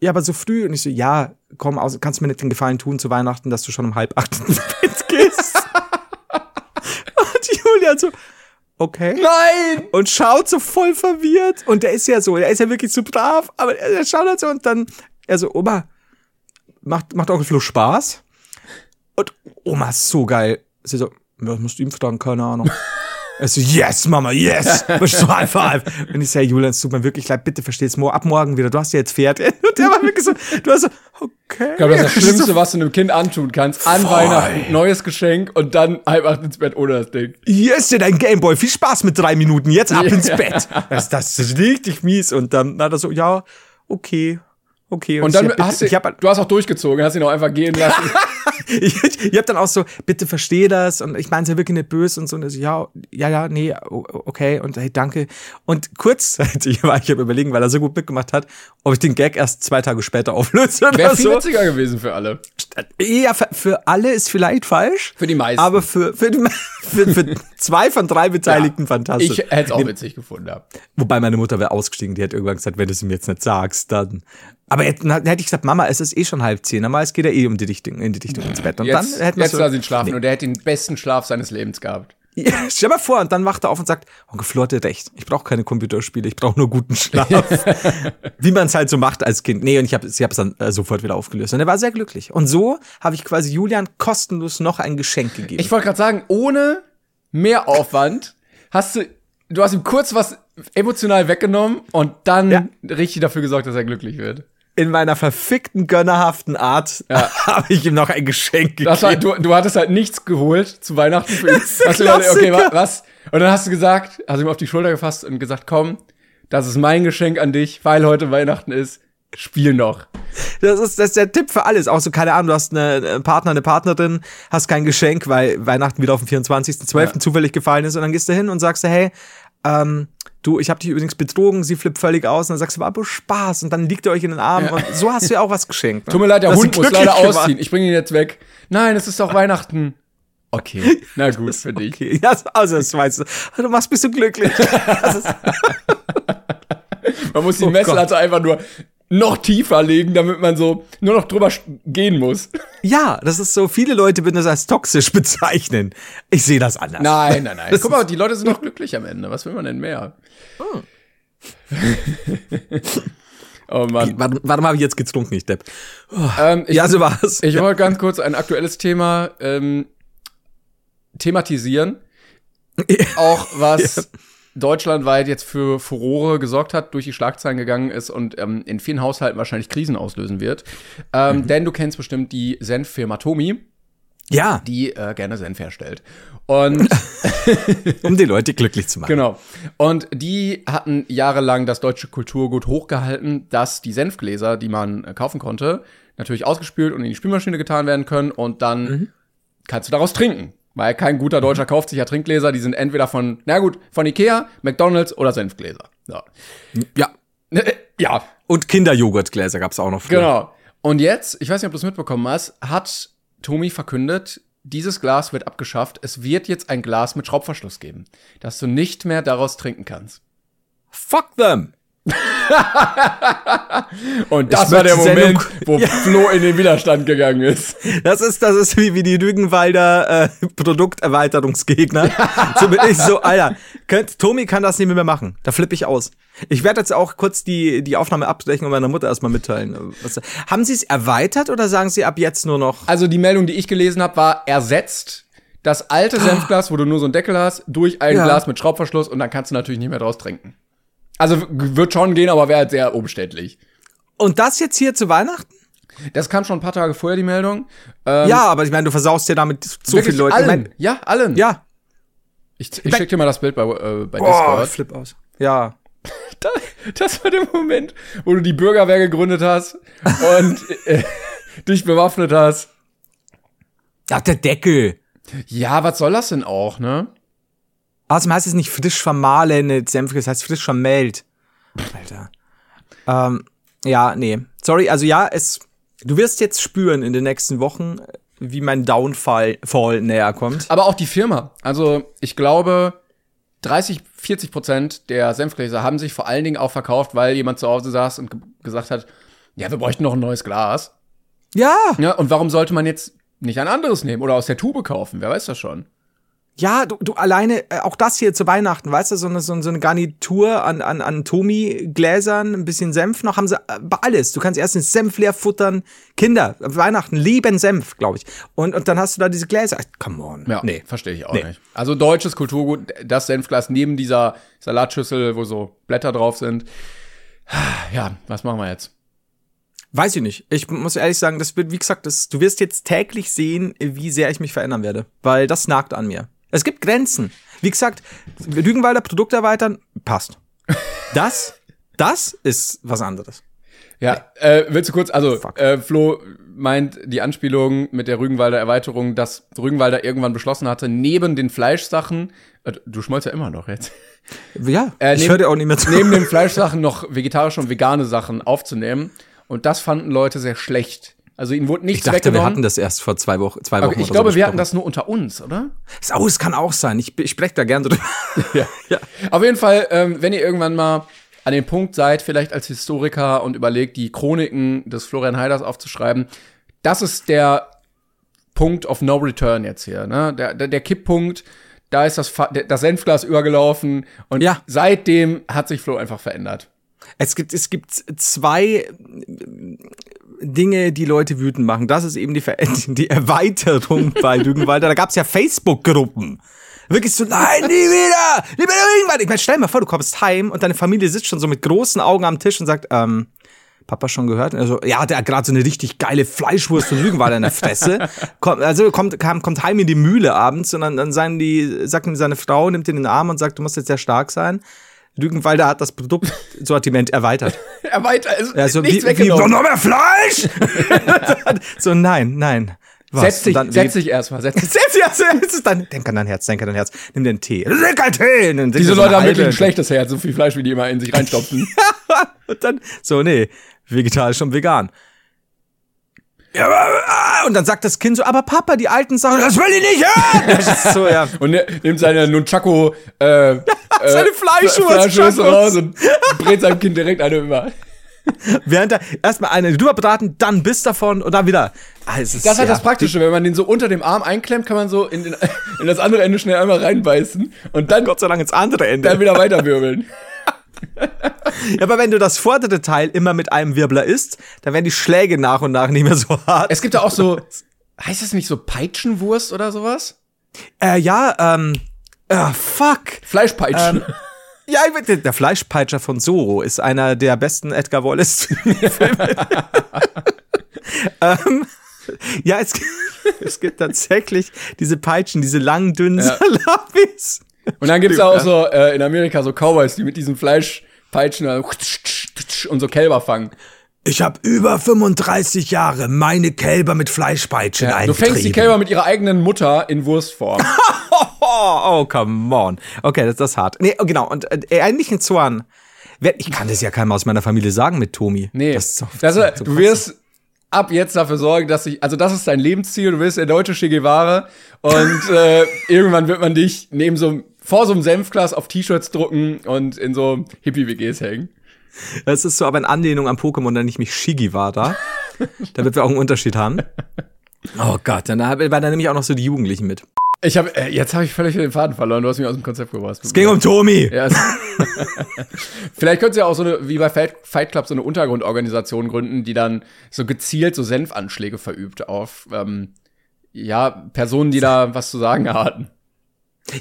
ja, aber so früh. Und ich so, ja, komm, aus, kannst du mir nicht den Gefallen tun zu Weihnachten, dass du schon um halb acht ins Bett gehst? und Julia so, okay. Nein! Und schaut so voll verwirrt. Und der ist ja so, der ist ja wirklich so brav, aber er schaut halt so und dann, er so, Oma, macht, macht Onkel Flo Spaß? Und Oma ist so geil. Sie so, was musst du ihm fragen? Keine Ahnung. Er so, yes, Mama, yes. so High Five. Und ich sage, Julian, es tut mir wirklich leid, bitte versteh's morgen, ab morgen wieder. Du hast ja jetzt Pferd. Und der war wirklich so, du hast so, okay. Ich glaube, das ist das Schlimmste, was du einem Kind antun kannst. An Voll. Weihnachten, neues Geschenk und dann halb acht ins Bett ohne das Ding. Yes, dein Gameboy. Viel Spaß mit drei Minuten. Jetzt ab ins Bett. Das, das ist richtig mies. Und dann hat er so, ja, okay. Okay, und, und dann hast du, hab, du hast auch durchgezogen, hast ihn auch einfach gehen lassen. ich, ich hab dann auch so, bitte versteh das und ich meine es ja wirklich nicht böse und so und so, ja, ja, ja, nee, okay und hey, danke. Und kurzzeitig war ich am überlegen, weil er so gut mitgemacht hat, ob ich den Gag erst zwei Tage später auflöse oder Wäre viel so. witziger gewesen für alle. Ja, für, für alle ist vielleicht falsch. Für die meisten. Aber für, für, die, für, für zwei von drei Beteiligten ja, fantastisch. Ich hätte es auch witzig gefunden, ja. Wobei meine Mutter wäre ausgestiegen, die hat irgendwann gesagt, wenn du es ihm jetzt nicht sagst, dann aber jetzt, dann hätte ich gesagt, Mama, es ist eh schon halb zehn. Normal, es geht ja eh um die Dichtung, in die Dichtung ins Bett. Und jetzt, dann hätten wir Jetzt so, lass ihn schlafen nee. und er hätte den besten Schlaf seines Lebens gehabt. Ja, stell mal vor, und dann wacht er auf und sagt, Onkel Flo hatte recht. Ich brauche keine Computerspiele, ich brauche nur guten Schlaf. Wie man es halt so macht als Kind. Nee, und ich habe sie hab's dann äh, sofort wieder aufgelöst. Und er war sehr glücklich. Und so habe ich quasi Julian kostenlos noch ein Geschenk gegeben. Ich wollte gerade sagen, ohne mehr Aufwand hast du, du hast ihm kurz was emotional weggenommen und dann ja. richtig dafür gesorgt, dass er glücklich wird in meiner verfickten gönnerhaften Art ja. habe ich ihm noch ein Geschenk gegeben. War, du, du hattest halt nichts geholt zu Weihnachten für ihn. Hast du gesagt, okay, was? Und dann hast du gesagt, hast ihm auf die Schulter gefasst und gesagt, komm, das ist mein Geschenk an dich, weil heute Weihnachten ist. Spiel noch. Das ist, das ist der Tipp für alles. Auch so, keine Ahnung, du hast einen Partner, eine Partnerin, hast kein Geschenk, weil Weihnachten wieder auf den 24.12. Ja. zufällig gefallen ist und dann gehst du hin und sagst, hey, ähm, du, ich habe dich übrigens betrogen, sie flippt völlig aus und dann sagst du, war aber Spaß und dann liegt ihr euch in den Armen ja. und so hast du ja auch was geschenkt. Ne? Tut mir leid, der das Hund muss leider gemacht. ausziehen. Ich bringe ihn jetzt weg. Nein, es ist doch Weihnachten. Okay, na gut, für dich. Okay. Ja, also das weißt du. Du machst mich so glücklich. man muss die oh Messlatte einfach nur noch tiefer legen, damit man so nur noch drüber gehen muss. Ja, das ist so, viele Leute würden das als toxisch bezeichnen. Ich sehe das anders. Nein, nein, nein. Das Guck mal, die Leute sind noch glücklich am Ende. Was will man denn mehr? Oh, oh Mann. Warte, warte mal, jetzt getrunken, ich Depp. Oh. Ähm, ich, ja, so war's. Ich wollte ganz kurz ein aktuelles Thema ähm, thematisieren. Auch was deutschlandweit jetzt für Furore gesorgt hat, durch die Schlagzeilen gegangen ist und ähm, in vielen Haushalten wahrscheinlich Krisen auslösen wird. Ähm, mhm. Denn du kennst bestimmt die Senffirma Tomi. Ja. Die äh, gerne Senf herstellt. Und um die Leute glücklich zu machen. Genau. Und die hatten jahrelang das deutsche Kulturgut hochgehalten, dass die Senfgläser, die man äh, kaufen konnte, natürlich ausgespült und in die Spülmaschine getan werden können und dann mhm. kannst du daraus trinken. Weil kein guter Deutscher kauft sich ja Trinkgläser, die sind entweder von, na gut, von Ikea, McDonalds oder Senfgläser. So. Ja. Ja. Und Kinderjoghurtgläser gab's auch noch früher. Genau. Und jetzt, ich weiß nicht, ob du es mitbekommen hast, hat Tomi verkündet, dieses Glas wird abgeschafft. Es wird jetzt ein Glas mit Schraubverschluss geben, dass du nicht mehr daraus trinken kannst. Fuck them! Und das Ich war der Moment, Sendung- wo Ja. Flo in den Widerstand gegangen ist. Das ist, das ist wie, wie die Rügenwalder äh, Produkterweiterungsgegner. so bin ich so, Alter, könnt, Tommy kann das nicht mehr machen. Da flippe ich aus. Ich werde jetzt auch kurz die, die Aufnahme abbrechen und meiner Mutter erstmal mitteilen. Was, haben Sie es erweitert oder sagen Sie ab jetzt nur noch? Also die Meldung, die ich gelesen habe, war ersetzt das alte Senfglas, wo du nur so einen Deckel hast, durch ein Ja. Glas mit Schraubverschluss und dann kannst du natürlich nicht mehr draus trinken. Also wird schon gehen, aber wäre halt sehr umständlich. Und das jetzt hier zu Weihnachten? Das kam schon ein paar Tage vorher, die Meldung. Ähm, ja, aber ich meine, du versaust ja damit so viele Leute. Allen. Ich mein, ja, allen. ja. Ich, ich schick dir mal das Bild bei, äh, bei Boah, Discord. flip aus. Ja. Da, das war der Moment, wo du die Bürgerwehr gegründet hast und äh, dich bewaffnet hast. Ja, der Deckel. Ja, was soll das denn auch, ne? Außerdem heißt es nicht frisch vermahlene Senfke, es heißt frisch vermählt. Alter. Ähm, ja, nee. Sorry, also ja, es. Du wirst jetzt spüren in den nächsten Wochen, wie mein Downfall Fall näher kommt. Aber auch die Firma. Also ich glaube, 30, 40 Prozent der Senfgläser haben sich vor allen Dingen auch verkauft, weil jemand zu Hause saß und ge gesagt hat, ja, wir bräuchten noch ein neues Glas. Ja, Ja, und warum sollte man jetzt nicht ein anderes nehmen oder aus der Tube kaufen? Wer weiß das schon? Ja, du, du alleine, äh, auch das hier zu Weihnachten, weißt du, so eine, so eine Garnitur an, an, an Tomi-Gläsern, ein bisschen Senf noch, haben sie äh, alles. Du kannst erst den Senf leer futtern. Kinder, Weihnachten lieben Senf, glaube ich. Und, und dann hast du da diese Gläser. Come on. Ja, Nee. verstehe ich auch Nee. nicht. Also deutsches Kulturgut, das Senfglas neben dieser Salatschüssel, wo so Blätter drauf sind. Ja, was machen wir jetzt? Weiß ich nicht. Ich muss ehrlich sagen, das wird, wie gesagt, das, du wirst jetzt täglich sehen, wie sehr ich mich verändern werde. Weil das nagt an mir. Es gibt Grenzen. Wie gesagt, Lügenwalder Produkt erweitern, passt. Das, das ist was anderes. Ja, äh, willst du kurz, also äh, Flo meint die Anspielung mit der Rügenwalder Erweiterung, dass Rügenwalder irgendwann beschlossen hatte, neben den Fleischsachen, äh, du schmolzt ja immer noch jetzt, Ja, Äh, ich neben- höre dir auch nicht mehr zu. neben den Fleischsachen noch vegetarische und vegane Sachen aufzunehmen. Und das fanden Leute sehr schlecht. Also ihnen wurde ich nichts dachte, wir weggenommen. hatten das erst vor zwei Wochen. Zwei Wochen okay, ich glaube, so wir hatten das nur unter uns, oder? Oh, es kann auch sein. Ich, ich spreche da gerne drüber. Ja. Ja. Auf jeden Fall, ähm, wenn ihr irgendwann mal an dem Punkt seid, vielleicht als Historiker und überlegt, die Chroniken des Florian Heiders aufzuschreiben, das ist der Punkt of No Return jetzt hier, ne? Der, der, der Kipppunkt, da ist das, das Senfglas übergelaufen und Ja. seitdem hat sich Flo einfach verändert. Es gibt, es gibt zwei Dinge, die Leute wütend machen. Das ist eben die, Ver die Erweiterung bei Lügenwalder. Da gab es ja Facebook-Gruppen. Wirklich so, nein, nie wieder, nie wieder Lügenwalder. Ich meine, stell dir mal vor, du kommst heim und deine Familie sitzt schon so mit großen Augen am Tisch und sagt, ähm, Papa schon gehört? Also, ja, der hat gerade so eine richtig geile Fleischwurst von Lügenwalder in der Fresse. Kommt, also kommt, kam, kommt heim in die Mühle abends und dann, dann sagen die, sagt ihm seine Frau, nimmt ihn in den Arm und sagt, du musst jetzt sehr stark sein. Lügenwalder hat das Produktsortiment erweitert. Erweitert, also, Also nichts wie, wie weggenommen. noch mehr Fleisch? so nein, nein. Was? Setz dich, dann- setz dich erstmal, setz dich. Setz dich, setz dich dann, denk an dein Herz, denk an dein Herz. Nimm den Tee. Einen Tee. Trinkst Diese so Leute haben wirklich ein schlechtes Herz, so viel Fleisch, wie die immer in sich reinstopfen. Und dann, so, nee, vegetarisch und vegan. Ja, ah, und dann sagt das Kind so, aber Papa, die alten Sachen, das will ich nicht hören. So, ja. Und ne, nimmt seine Nunchaku äh, äh, Seine Fleischwurst Chakos. raus und brät seinem Kind direkt eine über. Während er erstmal eine durchbraten, dann Biss davon und dann wieder. Ah, es ist Das ist halt das Praktische, wenn man den so unter dem Arm einklemmt, kann man so in, den, in das andere Ende schnell einmal reinbeißen und dann, Gott sei Dank ins andere Ende. dann wieder weiterwirbeln. Ja, aber wenn du das vordere Teil immer mit einem Wirbler isst, dann werden die Schläge nach und nach nicht mehr so hart. Es gibt ja auch so, heißt das nicht so Peitschenwurst oder sowas? Äh, ja, ähm, ah, fuck. Fleischpeitschen. Ja, ich weiß, der Fleischpeitscher von Zorro ist einer der besten Edgar Wallace-Filme. ähm, ja, es, es gibt tatsächlich diese Peitschen, diese langen, dünnen Ja. Salabis. Und dann gibt's auch so äh, in Amerika so Cowboys, die mit diesen Fleischpeitschen dann und so Kälber fangen. Ich habe über 35 Jahre meine Kälber mit Fleischpeitschen Ja, du fängst die Kälber mit ihrer eigenen Mutter in Wurstform. Oh, oh, come on. Okay, das, das ist hart. Nee, oh, genau. Und äh, eigentlich ein Zorn. Ich kann das ja keinem aus meiner Familie sagen mit Tomi. Nee, Das ist so, also, so du wirst ab jetzt dafür sorgen, dass ich, also das ist dein Lebensziel, du wirst der deutsche Che Guevara und äh, irgendwann wird man dich neben so einem- vor so einem Senfglas auf T-Shirts drucken und in so Hippie-WGs hängen. Das ist so aber in Anlehnung an Pokémon, nenne ich mich Shigiwara. damit wir auch einen Unterschied haben. Oh Gott, dann war da nämlich auch noch so die Jugendlichen mit. Ich habe äh, jetzt habe ich völlig den Faden verloren. Du hast mich aus dem Konzept gebracht. Es ging um Tomi. Ja, es- Vielleicht könntest du ja auch so eine, wie bei Fight, Fight Club, so eine Untergrundorganisation gründen, die dann so gezielt so Senfanschläge verübt auf ähm, ja, Personen, die da was zu sagen hatten.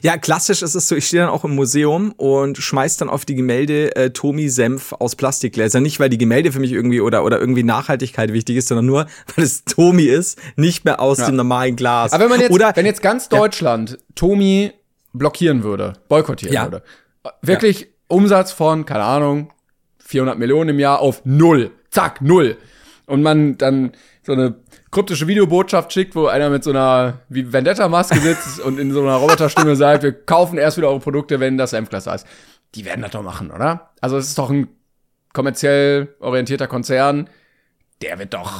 Ja, klassisch ist es so, ich stehe dann auch im Museum und schmeiß dann auf die Gemälde äh, Tomi Senf aus Plastikgläsern. Nicht, weil die Gemälde für mich irgendwie oder, oder irgendwie Nachhaltigkeit wichtig ist, sondern nur, weil es Tomi ist, nicht mehr aus Ja. dem normalen Glas. Aber wenn man jetzt, oder, wenn jetzt ganz Deutschland Tomi blockieren würde, boykottieren Ja. würde, wirklich Umsatz von, keine Ahnung, 400 Millionen im Jahr auf null. Zack, null. Und man dann so eine kryptische Videobotschaft schickt, wo einer mit so einer wie Vendetta-Maske sitzt und in so einer Roboterstimme sagt, wir kaufen erst wieder eure Produkte, wenn das da ist. Die werden das doch machen, oder? Also es ist doch ein kommerziell orientierter Konzern. Der wird doch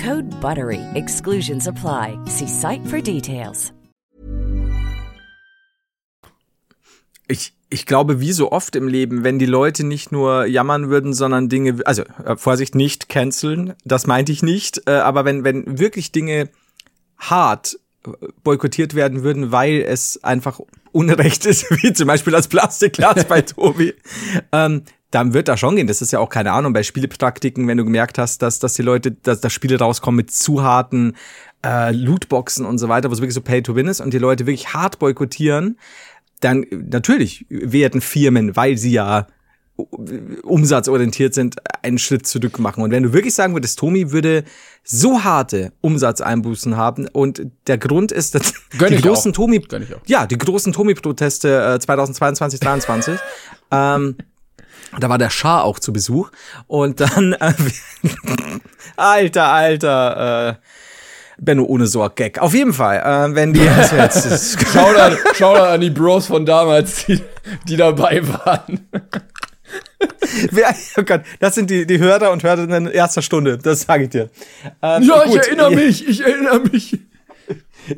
Code BUTTERY. Exclusions apply. See site for details. ich, ich glaube, wie so oft im Leben, wenn die Leute nicht nur jammern würden, sondern Dinge, also äh, Vorsicht, nicht canceln, das meinte ich nicht, äh, aber wenn, wenn wirklich Dinge hart äh, boykottiert werden würden, weil es einfach Unrecht ist, wie zum Beispiel das Plastikglas bei Tobi, ähm, dann wird da schon gehen. Das ist ja auch keine Ahnung bei Spielepraktiken, wenn du gemerkt hast, dass, dass die Leute, dass, dass Spiele rauskommen mit zu harten äh, Lootboxen und so weiter, wo es wirklich so Pay to Win ist und die Leute wirklich hart boykottieren, dann natürlich werden Firmen, weil sie ja umsatzorientiert sind, einen Schritt zurück machen. Und wenn du wirklich sagen würdest, Tomi würde so harte Umsatzeinbußen haben und der Grund ist, dass Gönn die großen auch. Tomi, ja, die großen Tomi-Proteste äh, 2022, 2023, ähm, da war der Schah auch zu Besuch und dann, äh, alter, alter, äh, Benno ohne Sorg-Gag. Auf jeden Fall, äh, wenn die, also jetzt, das, Shoutout, Shoutout an die Bros von damals, die, die dabei waren. Wer, oh Gott, das sind die, die Hörer und Hörerinnen erster Stunde, das sage ich dir. Ähm, Ja, ich gut, erinnere mich, ich erinnere mich.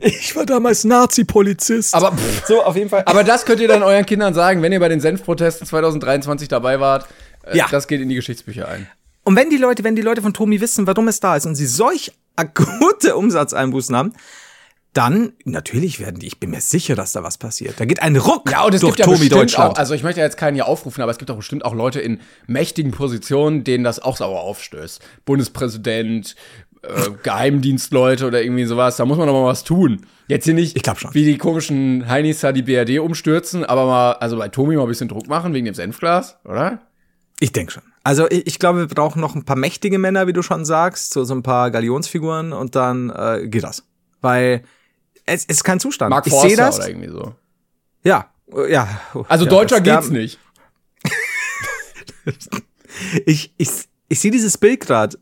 Ich war damals Nazi-Polizist. Aber, pff, so, auf jeden Fall. aber das könnt ihr dann euren Kindern sagen, wenn ihr bei den Senfprotesten 2023 dabei wart. Äh, Ja. Das geht in die Geschichtsbücher ein. Und wenn die Leute, wenn die Leute von Tomi wissen, warum es da ist und sie solch akute Umsatzeinbußen haben, dann natürlich werden die, ich bin mir sicher, dass da was passiert. Da geht ein Ruck Ja, und es durch gibt ja Tomi bestimmt Deutschland. auch, also ich möchte ja jetzt keinen hier aufrufen, aber es gibt auch bestimmt auch Leute in mächtigen Positionen, denen das auch sauer aufstößt. Bundespräsident, äh, Geheimdienstleute oder irgendwie sowas, da muss man doch mal was tun. Jetzt hier nicht, Ich glaub schon. wie die komischen Heinis da die BRD umstürzen, aber mal, also bei Tomi mal ein bisschen Druck machen wegen dem Senfglas, oder? Ich denke schon. Also ich, ich glaube, wir brauchen noch ein paar mächtige Männer, wie du schon sagst, so, so ein paar Galionsfiguren und dann äh, geht das. Weil es ist kein Zustand. Mark ich sehe das. oder irgendwie so. Ja, ja. Also ja, deutscher geht's nicht. Ich, ich, ich sehe dieses Bild gerade.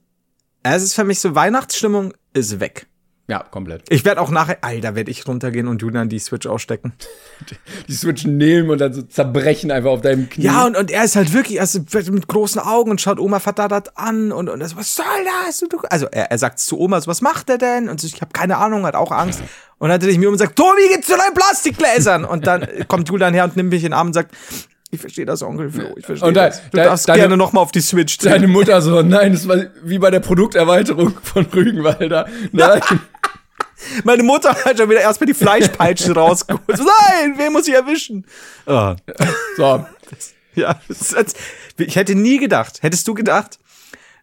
Es ist für mich so, Weihnachtsstimmung ist weg. Ja, komplett. Ich werde auch nachher, Alter, werde ich runtergehen und Julian die Switch ausstecken. Die switchen nehmen und dann so zerbrechen einfach auf deinem Knie. Ja, und, und er ist halt wirklich, also mit großen Augen und schaut Oma verdattert an und, und er so, was soll das? Also er, er sagt zu Oma, so, was macht er denn? Und so, ich habe keine Ahnung, hat auch Angst. Und dann drehe ich mir um und sagt, Tobi, geht's zu deinen Plastikgläsern? Und dann kommt Julian her und nimmt mich in den Arm und sagt, ich verstehe das, Onkel Flo, ich verstehe Und da- das. Du da- darfst deine- gerne noch mal auf die Switch Deine drehen. Mutter so, nein, das war wie bei der Produkterweiterung von Rügenwalder. Nein. Meine Mutter hat schon wieder erstmal die Fleischpeitsche rausgeholt. Nein, wen muss ich erwischen? Ah. So, Ja, das ist, als- ich hätte nie gedacht, hättest du gedacht,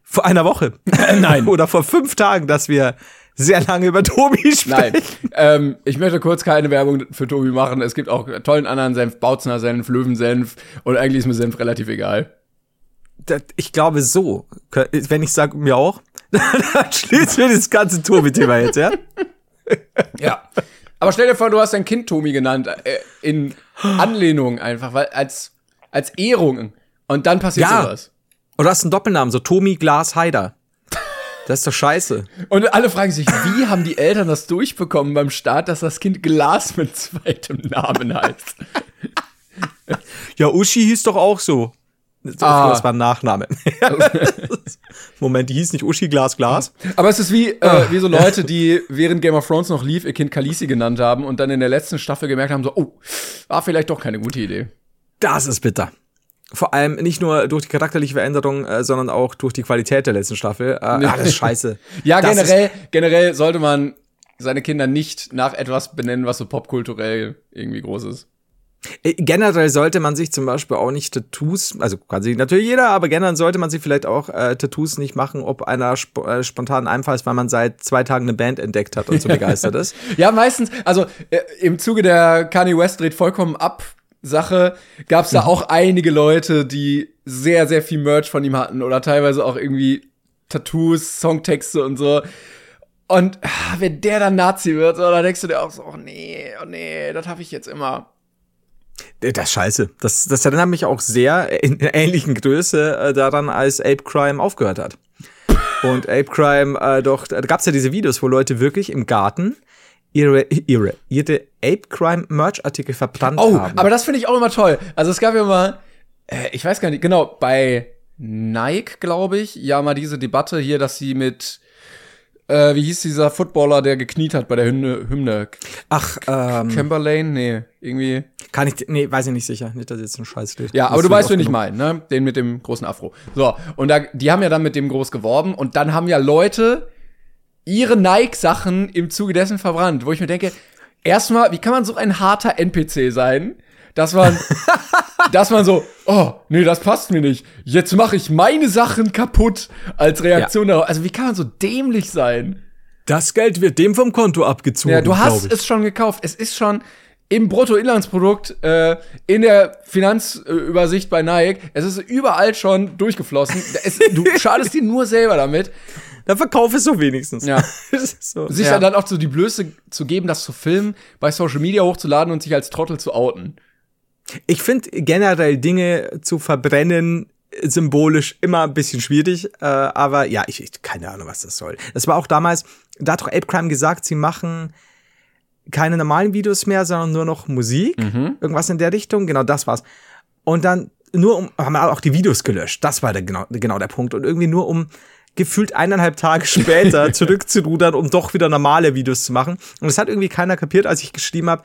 vor einer Woche Nein. oder vor fünf Tagen, dass wir sehr lange über Tobi sprechen. nein. ähm, ich möchte kurz keine Werbung für Tobi machen. Es gibt auch tollen anderen Senf, Bautzner Senf, Löwensenf und eigentlich ist mir Senf relativ egal. Das- Ich glaube so, wenn ich sage mir auch, dann schließen wir das ganze Tobi-Thema jetzt, ja? Ja. Aber stell dir vor, du hast dein Kind Tomi genannt, äh, in Anlehnung einfach, weil als, als Ehrung Und dann passiert Ja. sowas. Oder hast einen Doppelnamen, so Tommy Glas Haider. Das ist doch scheiße. Und alle fragen sich, wie haben die Eltern das durchbekommen beim Start, dass das Kind Glas mit zweitem Namen heißt? Ja, Uschi hieß doch auch so. Ah. Das war ein Nachname. Moment, die hieß nicht Uschi Glas Glas. Aber es ist wie, äh, wie so Leute, die während Game of Thrones noch lief, ihr Kind Khaleesi genannt haben und dann in der letzten Staffel gemerkt haben, so, oh, war vielleicht doch keine gute Idee. Das ist bitter. Vor allem nicht nur durch die charakterliche Veränderung, äh, sondern auch durch die Qualität der letzten Staffel. Äh, ah, das ist scheiße. Ja, Das generell, generell sollte man seine Kinder nicht nach etwas benennen, was so popkulturell irgendwie groß ist. Äh, Generell sollte man sich zum Beispiel auch nicht Tattoos, also kann sich natürlich jeder, aber generell sollte man sich vielleicht auch äh, Tattoos nicht machen, ob einer sp äh, spontanen Einfall ist, weil man seit zwei Tagen eine Band entdeckt hat und so begeistert ist. Ja, meistens, also äh, im Zuge der Kanye West dreht vollkommen ab Sache, gab es da auch einige Leute, die sehr, sehr viel Merch von ihm hatten oder teilweise auch irgendwie Tattoos, Songtexte und so. Und ah, wenn der dann Nazi wird, so, dann denkst du dir auch so, oh nee, oh nee, das habe ich jetzt immer. Äh, Das ist scheiße. Das, das erinnert mich auch sehr in ähnlichen Größe äh, daran, als Ape Crime aufgehört hat. Und Ape Crime, äh, doch, da gab's ja diese Videos, wo Leute wirklich im Garten ihre, ihre, ihre Ape Crime Merch-Artikel verbrannt Oh, haben. aber das finde ich auch immer toll. Also es gab ja mal, äh, ich weiß gar nicht, genau, bei Nike, glaube ich, ja mal diese Debatte hier, dass sie mit, äh, wie hieß dieser Footballer, der gekniet hat bei der Hymne, Hymne? Ach, ähm, Chamberlain? Nee, irgendwie. kann ich, nee, weiß ich nicht sicher. Nicht, dass jetzt ein Scheiß steht. Ja, aber du weißt, wen ich meine, ne? Den mit dem großen Afro. So, und da, die haben ja dann mit dem groß geworben und dann haben ja Leute ihre Nike-Sachen im Zuge dessen verbrannt, wo ich mir denke, erstmal, wie kann man so ein harter NPC sein, dass man, dass man so, oh, nee, das passt mir nicht. Jetzt mache ich meine Sachen kaputt als Reaktion darauf. Also wie kann man so dämlich sein? Das Geld wird dem vom Konto abgezogen. Ja, du hast es schon gekauft. Es ist schon im Bruttoinlandsprodukt, äh, in der Finanzübersicht bei Nike, es ist überall schon durchgeflossen. Es, du schadest dir nur selber damit, Dann verkauf es so wenigstens. Ja. So. sich ja. dann auch so die Blöße zu geben, das zu filmen, bei Social Media hochzuladen und sich als Trottel zu outen. Ich finde generell Dinge zu verbrennen symbolisch immer ein bisschen schwierig, äh, aber ja, ich, ich keine Ahnung, was das soll. Das war auch damals, da hat doch Ape Crime gesagt, sie machen keine normalen Videos mehr, sondern nur noch Musik, irgendwas in der Richtung, genau das war's. Und dann nur um, haben wir auch die Videos gelöscht, das war der, genau, genau der Punkt und irgendwie nur um gefühlt eineinhalb Tage später zurückzurudern, um doch wieder normale Videos zu machen. Und das hat irgendwie keiner kapiert, als ich geschrieben habe,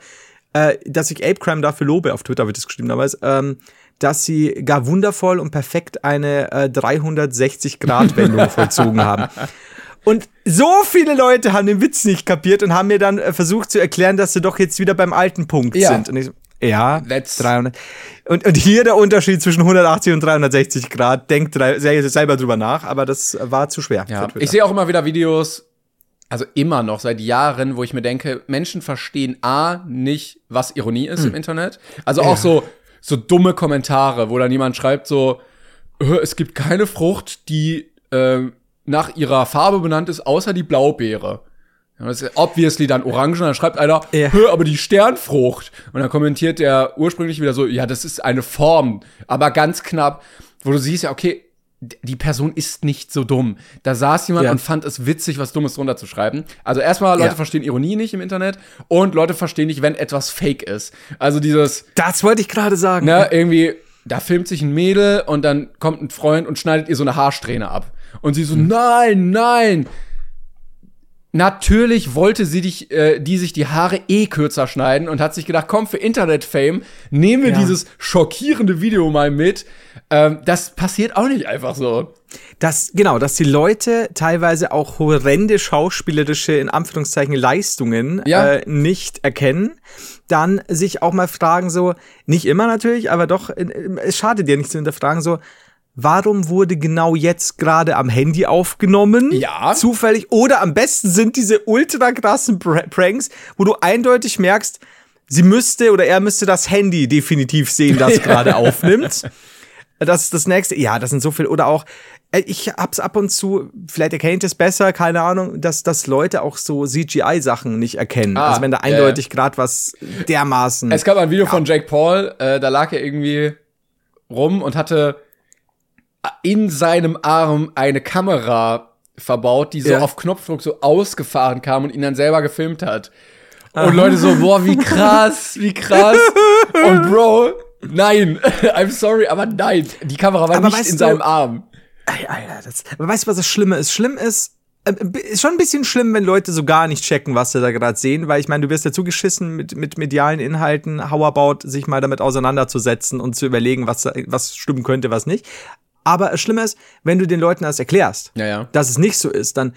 äh, dass ich Ape Crime dafür lobe, auf Twitter wird das geschrieben damals, ähm, dass sie gar wundervoll und perfekt eine äh, 360-Grad-Wendung vollzogen haben. Und so viele Leute haben den Witz nicht kapiert und haben mir dann äh, versucht zu erklären, dass sie doch jetzt wieder beim alten Punkt Ja. sind. Und ich so, ja, That's- 300. Und, und hier der Unterschied zwischen 180 und 360 Grad. Denkt selber drüber nach, aber das war zu schwer. Ja, ich sehe auch immer wieder Videos, also immer noch seit Jahren, wo ich mir denke, Menschen verstehen A, nicht, was Ironie ist im Internet. Also auch so, so dumme Kommentare, wo dann jemand schreibt so, "Äh, es gibt keine Frucht, die ähm, nach ihrer Farbe benannt ist, außer die Blaubeere. Ja, Das ist obviously dann orange und dann schreibt einer, Ja. "Hö, aber die Sternfrucht. Und dann kommentiert der ursprünglich wieder so, ja, das ist eine Form, aber ganz knapp, wo du siehst ja, okay, die Person ist nicht so dumm. Da saß jemand Ja. und fand es witzig, was Dummes drunter zu schreiben. Also erstmal, Leute Ja. verstehen Ironie nicht im Internet und Leute verstehen nicht, wenn etwas fake ist. Also dieses, das wollte ich gerade sagen. ne, irgendwie, da filmt sich ein Mädel und dann kommt ein Freund und schneidet ihr so eine Haarsträhne ab. Und sie so, Hm. nein, nein. Natürlich wollte sie dich, äh, die sich die Haare eh kürzer schneiden und hat sich gedacht, komm, für Internet-Fame, nehmen wir Ja. dieses schockierende Video mal mit. Ähm, das passiert auch nicht einfach so. dass genau, dass die Leute teilweise auch horrende schauspielerische in Anführungszeichen Leistungen Ja. äh, nicht erkennen, dann sich auch mal fragen so, nicht immer natürlich, aber doch äh, es schadet dir nicht zu hinterfragen so, warum wurde genau jetzt gerade am Handy aufgenommen? Ja. Zufällig oder am besten sind diese ultra krassen Pr Pranks, wo du eindeutig merkst, sie müsste oder er müsste das Handy definitiv sehen, das gerade aufnimmt. Das ist das nächste. Ja, das sind so viel. Oder auch, äh, ich hab's ab und zu, vielleicht erkennt es besser, keine Ahnung, dass, dass Leute auch so CGI-Sachen nicht erkennen. Ah, also wenn da ja, ja. eindeutig gerade was dermaßen. Es gab ein Video von Jake Paul, äh, da lag er irgendwie rum und hatte in seinem Arm eine Kamera verbaut, die so Ja. auf Knopfdruck so ausgefahren kam und ihn dann selber gefilmt hat. Und Leute so, boah, wie krass, wie krass. Und Bro, nein, I'm sorry, aber nein, die Kamera war Aber nicht in du- seinem Arm. Ey, Alter, das, aber weißt du, was das Schlimme ist? Schlimm ist, äh, ist schon ein bisschen schlimm, wenn Leute so gar nicht checken, was sie da gerade sehen, weil ich meine, du wirst ja zugeschissen mit, mit medialen Inhalten, how about, sich mal damit auseinanderzusetzen und zu überlegen, was, was stimmen könnte, was nicht. Aber das Schlimme ist, wenn du den Leuten das erklärst, Ja, ja. dass es nicht so ist, dann,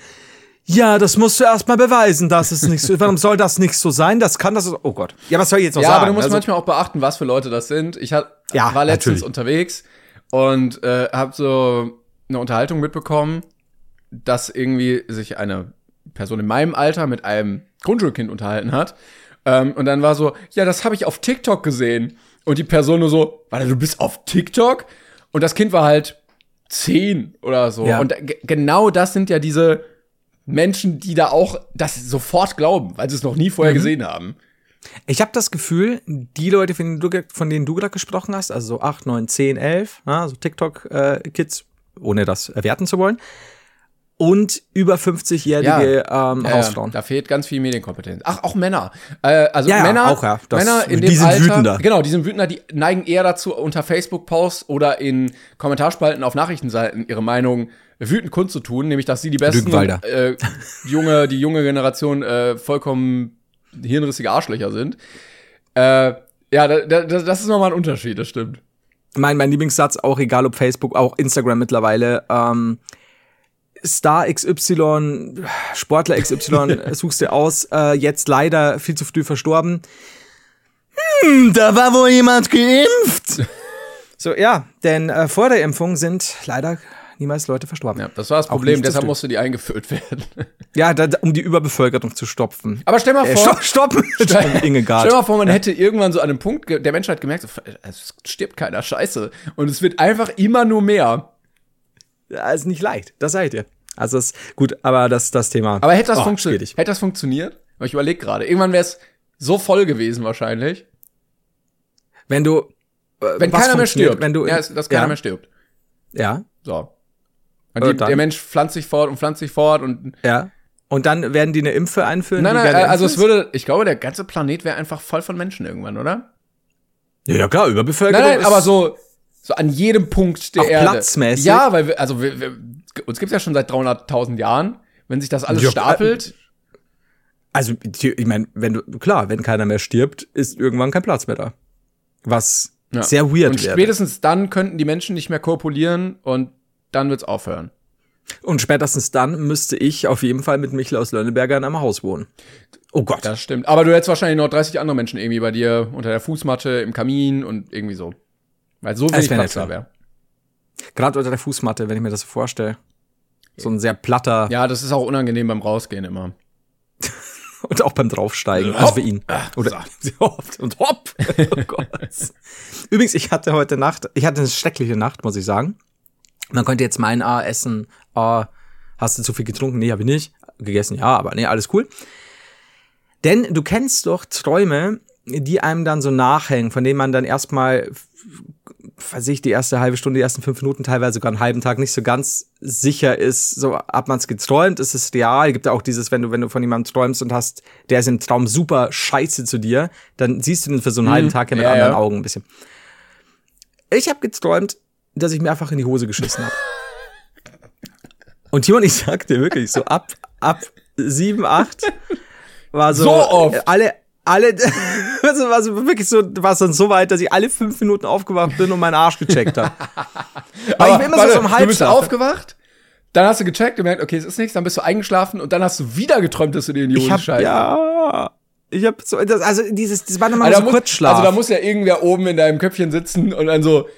ja, das musst du erst mal beweisen, dass es nicht so ist. Warum soll das nicht so sein? Das kann das, so- oh Gott. Ja, was soll ich jetzt noch Ja, sagen? aber du musst Also- manchmal auch beachten, was für Leute das sind. Ich hat, Ja, war letztens natürlich. unterwegs und äh, habe so eine Unterhaltung mitbekommen, dass irgendwie sich eine Person in meinem Alter mit einem Grundschulkind unterhalten hat. Ähm, und dann war so, ja, das habe ich auf TikTok gesehen. Und die Person nur so, warte, du bist auf TikTok? Und das Kind war halt zehn oder so. Ja. Und genau das sind ja diese Menschen, die da auch das sofort glauben, weil sie es noch nie Mhm. vorher gesehen haben. Ich habe das Gefühl, die Leute, von denen du, von denen du gerade gesprochen hast, also so 8, 9, 10, 11, ja, so TikTok-Kids, ohne das erwerten zu wollen, und über 50-jährige ähm, Ja, Hausfrauen. Da fehlt ganz viel Medienkompetenz. Ach, auch Männer. Äh, also Ja, ja, Männer, auch, ja. Das- Männer in die dem sind Alter, wütender. genau, die sind wütender, die neigen eher dazu, unter Facebook-Posts oder in Kommentarspalten auf Nachrichtenseiten ihre Meinung wütend kundzutun, nämlich dass sie die besten und, äh, junge, die junge Generation äh, vollkommen hirnrissige Arschlöcher sind. Äh, ja, da, da, das ist nochmal ein Unterschied, das stimmt. Mein, mein Lieblingssatz, auch egal ob Facebook, auch Instagram mittlerweile, ähm, Star XY, Sportler XY, suchst du aus, äh, jetzt leider viel zu früh verstorben. Hm, da war wohl jemand geimpft. so, ja, denn äh, vor der Impfung sind leider niemals Leute verstorben. Ja, das war das Problem, deshalb früh. musste die eingeführt werden. Ja, da, um die Überbevölkerung zu stopfen. Aber stell mal Äh, vor, stopp, stoppen! Stopp, Ingegard. Stell mal vor, man hätte irgendwann so an einem Punkt der Menschheit gemerkt, so, es stirbt keiner Scheiße. Und es wird einfach immer nur mehr. Ja, ist nicht leicht, das seid ihr. Also ist gut, aber das das Thema. Aber hätte das, Oh, funktioniert? schwierig. hätte das funktioniert? Aber ich überlege gerade. Irgendwann wäre es so voll gewesen wahrscheinlich. Wenn du äh, Wenn keiner mehr stirbt. wenn du ja, dass keiner ja, mehr stirbt. Ja, So. Und Äh, die, der Mensch pflanzt sich fort und pflanzt sich fort und. ja. Und dann werden die eine Impfe einführen. Nein, nein, gerne also es würde, ich glaube, der ganze Planet wäre einfach voll von Menschen irgendwann, oder? Ja, ja klar, Überbevölkerung. Nein, nein, aber so, so an jedem Punkt der Auch Erde. platzmäßig? Ja, weil wir, also wir, wir, uns gibt's ja schon seit 300.000 Jahren. Wenn sich das alles Ja, stapelt, Also, ich meine, wenn du, klar, wenn keiner mehr stirbt, ist irgendwann kein Platz mehr da. Was Ja. sehr weird und wäre. spätestens dann könnten die Menschen nicht mehr kopulieren und dann wird's aufhören. Und spätestens dann müsste ich auf jeden Fall mit Michel aus Lönneberger in einem Haus wohnen. Oh Gott. Das stimmt. Aber du hättest wahrscheinlich noch 30 andere Menschen irgendwie bei dir unter der Fußmatte, im Kamin und irgendwie so. Weil so wenig Platz da wäre. Gerade unter der Fußmatte, wenn ich mir das so vorstelle. So ein sehr platter Ja, das ist auch unangenehm beim Rausgehen immer. und auch beim Draufsteigen. Hopp. Also für ihn. Oder hopp und hopp. Oh Gott. Übrigens, ich hatte heute Nacht, ich hatte eine schreckliche Nacht, muss ich sagen. Man könnte jetzt meinen, ah, essen, ah, hast du zu viel getrunken? Nee, habe ich nicht. Gegessen, ja, aber nee, alles cool. Denn du kennst doch Träume, die einem dann so nachhängen, von denen man dann erstmal, weiß ich, die erste halbe Stunde, die ersten fünf Minuten, teilweise sogar einen halben Tag nicht so ganz sicher ist, so hat man es geträumt, ist es real, gibt ja auch dieses, wenn du, wenn du von jemandem träumst und hast, der ist im Traum super scheiße zu dir, dann siehst du den für so einen halben Tag ja mit ja, anderen ja. Augen ein bisschen. Ich habe geträumt, dass ich mir einfach in die Hose geschissen habe. Und Timon, ich sag dir wirklich, so ab, ab sieben, acht war so, So oft? alle, alle, also war so wirklich so, war es dann so weit, dass ich alle fünf Minuten aufgewacht bin und meinen Arsch gecheckt habe. Weil ich bin immer so, so im du bist aufgewacht, dann hast du gecheckt, gemerkt, okay, es ist nichts, dann bist du eingeschlafen und dann hast du wieder geträumt, dass du dir in die Hose scheißt. ja, ich hab so, das, also dieses, das war nochmal Also, so muss, Kurzschlaf. also da muss ja irgendwer oben in deinem Köpfchen sitzen und an so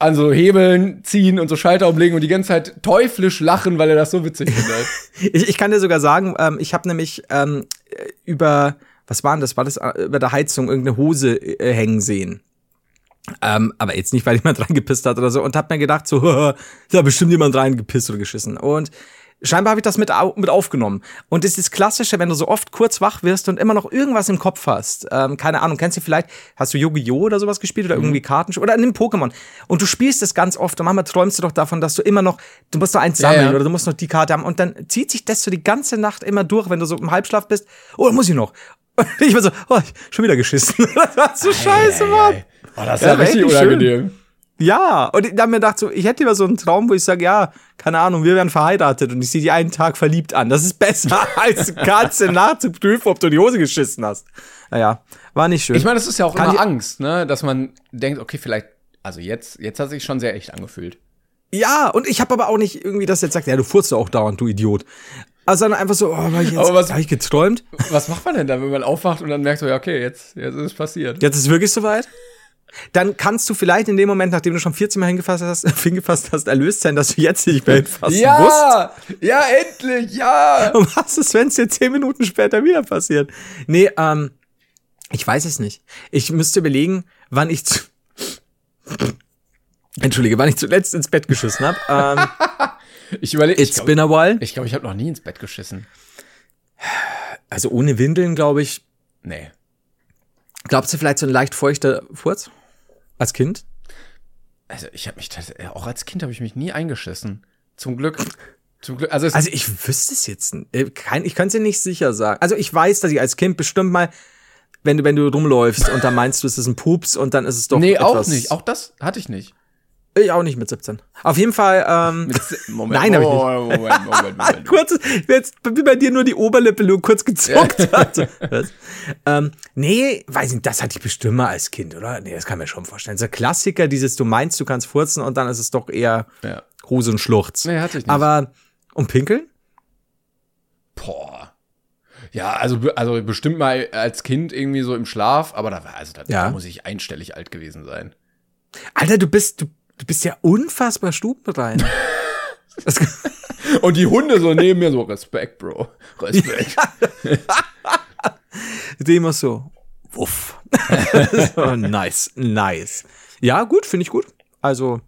an so Hebeln ziehen und so Schalter umlegen und die ganze Zeit teuflisch lachen, weil er das so witzig findet. Ich, ich kann dir sogar sagen, ähm, ich habe nämlich ähm, über, was war denn das? War das äh, über der Heizung irgendeine Hose äh, hängen sehen? Ähm, aber jetzt nicht, weil jemand reingepisst hat oder so. Und hab mir gedacht, so, da bestimmt jemand reingepisst oder geschissen. Und scheinbar habe ich das mit, au mit aufgenommen. Und es ist das Klassische, wenn du so oft kurz wach wirst und immer noch irgendwas im Kopf hast. Ähm, keine Ahnung, kennst du vielleicht, hast du Yu-Gi-Oh! oder sowas gespielt oder irgendwie Karten oder nimm Pokémon. Und du spielst es ganz oft und manchmal träumst du doch davon, dass du immer noch, du musst noch eins Ja, sammeln ja. oder du musst noch die Karte haben. Und dann zieht sich das so die ganze Nacht immer durch, wenn du so im Halbschlaf bist. Oh, muss ich noch. Und ich war so, oh, schon wieder geschissen. das war so scheiße, Mann. Oh, das ist Ja, ja, richtig richtig schön. unangenehm. Ja, und ich hab mir gedacht, so, ich hätte lieber so einen Traum, wo ich sage, ja, keine Ahnung, wir werden verheiratet und ich sehe die einen Tag verliebt an. Das ist besser, als ganze Nacht zu prüfen, ob du in die Hose geschissen hast. Naja, war nicht schön. Ich meine, das ist ja auch Kann immer Angst, ne? Dass man denkt, okay, vielleicht, also jetzt, jetzt hat sich schon sehr echt angefühlt. ja, und ich habe aber auch nicht irgendwie das jetzt sagt, ja, du furzt auch dauernd, du Idiot. Also dann einfach so, oh, war ich jetzt, Aber was- hab ich geträumt? Was macht man denn dann, wenn man aufwacht und dann merkt so, ja, okay, jetzt, jetzt ist es passiert? Jetzt ist es wirklich soweit? Dann kannst du vielleicht in dem Moment, nachdem du schon 14 Mal hingefasst hast, hingefasst hast, erlöst sein, dass du jetzt nicht mehr hinfassen musst. Ja! Ja, endlich, ja! Und was ist, wenn es dir zehn Minuten später wieder passiert? Nee, ähm, ich weiß es nicht. Ich müsste überlegen, wann ich zu Entschuldige, wann ich zuletzt ins Bett geschissen habe. Ähm, Ich überlege, ich it's glaube, been a while. ich, glaub, ich habe noch nie ins Bett geschissen. Also ohne Windeln, glaube ich. Nee. Glaubst du vielleicht so ein leicht feuchter Furz? Als Kind? Also ich habe mich, äh, auch als Kind habe ich mich nie eingeschissen. Zum Glück. Zum Glück. Also, Also ich wüsste es jetzt. äh, Kein, ich könnte es dir nicht sicher sagen. Also ich weiß, dass ich als Kind bestimmt mal, wenn du, wenn du rumläufst und dann meinst du, es ist ein Pups und dann ist es doch nee, auch nicht. Auch das hatte ich nicht. Ich auch nicht mit 17. Auf jeden Fall, ähm, Moment, Nein, hab ich nicht. Moment, Moment, Moment, Moment. kurz, jetzt wie bei dir nur die Oberlippe nur kurz gezuckt hat. Ähm, nee, weiß nicht, das hatte ich bestimmt mal als Kind, oder? Nee, das kann ich mir schon vorstellen. So Klassiker, dieses, du meinst, du kannst furzen und dann ist es doch eher Ja. Gruse und Schluchz. Nee, hatte ich nicht. Aber, und Pinkeln? Boah. Ja, also, also bestimmt mal als Kind irgendwie so im Schlaf, aber da war, also da, Ja. da muss ich einstellig alt gewesen sein. Alter, du bist, du, du bist ja unfassbar stubenrein. Und die Hunde so neben mir so, Respekt, Bro. Respekt. Die immer so, wuff. so, nice, nice. Ja, gut, finde ich gut. Also,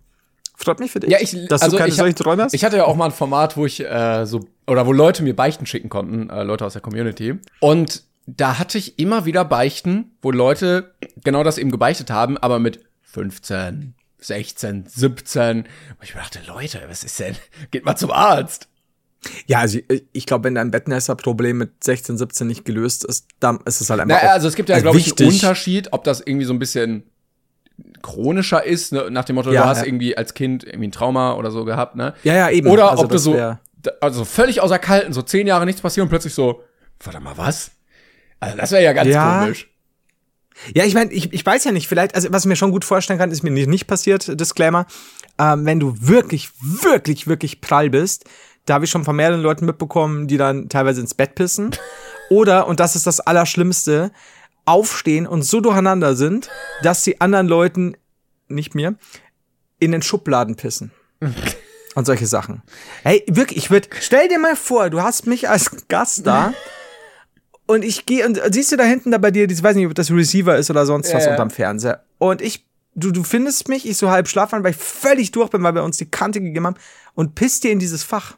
freut mich für dich, Ja, ich, dass also du keine ich, solchen Träume hast. ich hatte ja auch mal ein Format, wo ich äh, so, oder wo Leute mir Beichten schicken konnten, äh, Leute aus der Community. Und da hatte ich immer wieder Beichten, wo Leute genau das eben gebeichtet haben, aber mit 15, 16, 17. Wo ich dachte, Leute, was ist denn? Geht mal zum Arzt. Ja, also ich, ich glaube, wenn dein Bettnässer-Problem mit 16, 17 nicht gelöst ist, dann ist es halt einfach. Na, auch- also es gibt ja, also glaube ich, einen. Unterschied, ob das irgendwie so ein bisschen chronischer ist, ne? nach dem Motto, Ja, du hast ja. irgendwie als Kind irgendwie ein Trauma oder so gehabt, ne? Ja, ja, eben. Oder Also ob du so, also völlig außer Kalten, so zehn Jahre nichts passiert und plötzlich so, warte mal, was? Also das wäre ja ganz Ja. komisch. Ja, ich meine, ich, ich weiß ja nicht, vielleicht, also was ich mir schon gut vorstellen kann, ist mir nicht, nicht passiert, Disclaimer. Ähm, wenn du wirklich, wirklich, wirklich prall bist, da habe ich schon von mehreren Leuten mitbekommen, die dann teilweise ins Bett pissen. Oder, und das ist das Allerschlimmste, aufstehen und so durcheinander sind, dass sie anderen Leuten, nicht mir, in den Schubladen pissen. Und solche Sachen. Hey, wirklich, ich würde, stell dir mal vor, du hast mich als Gast da und ich gehe und siehst du da hinten da bei dir, ich weiß nicht, ob das Receiver ist oder sonst was Ja, ja. unterm Fernseher. Und ich, du, du findest mich, ich so halb schlafen, weil ich völlig durch bin, weil wir uns die Kante gegeben haben und pisst dir in dieses Fach.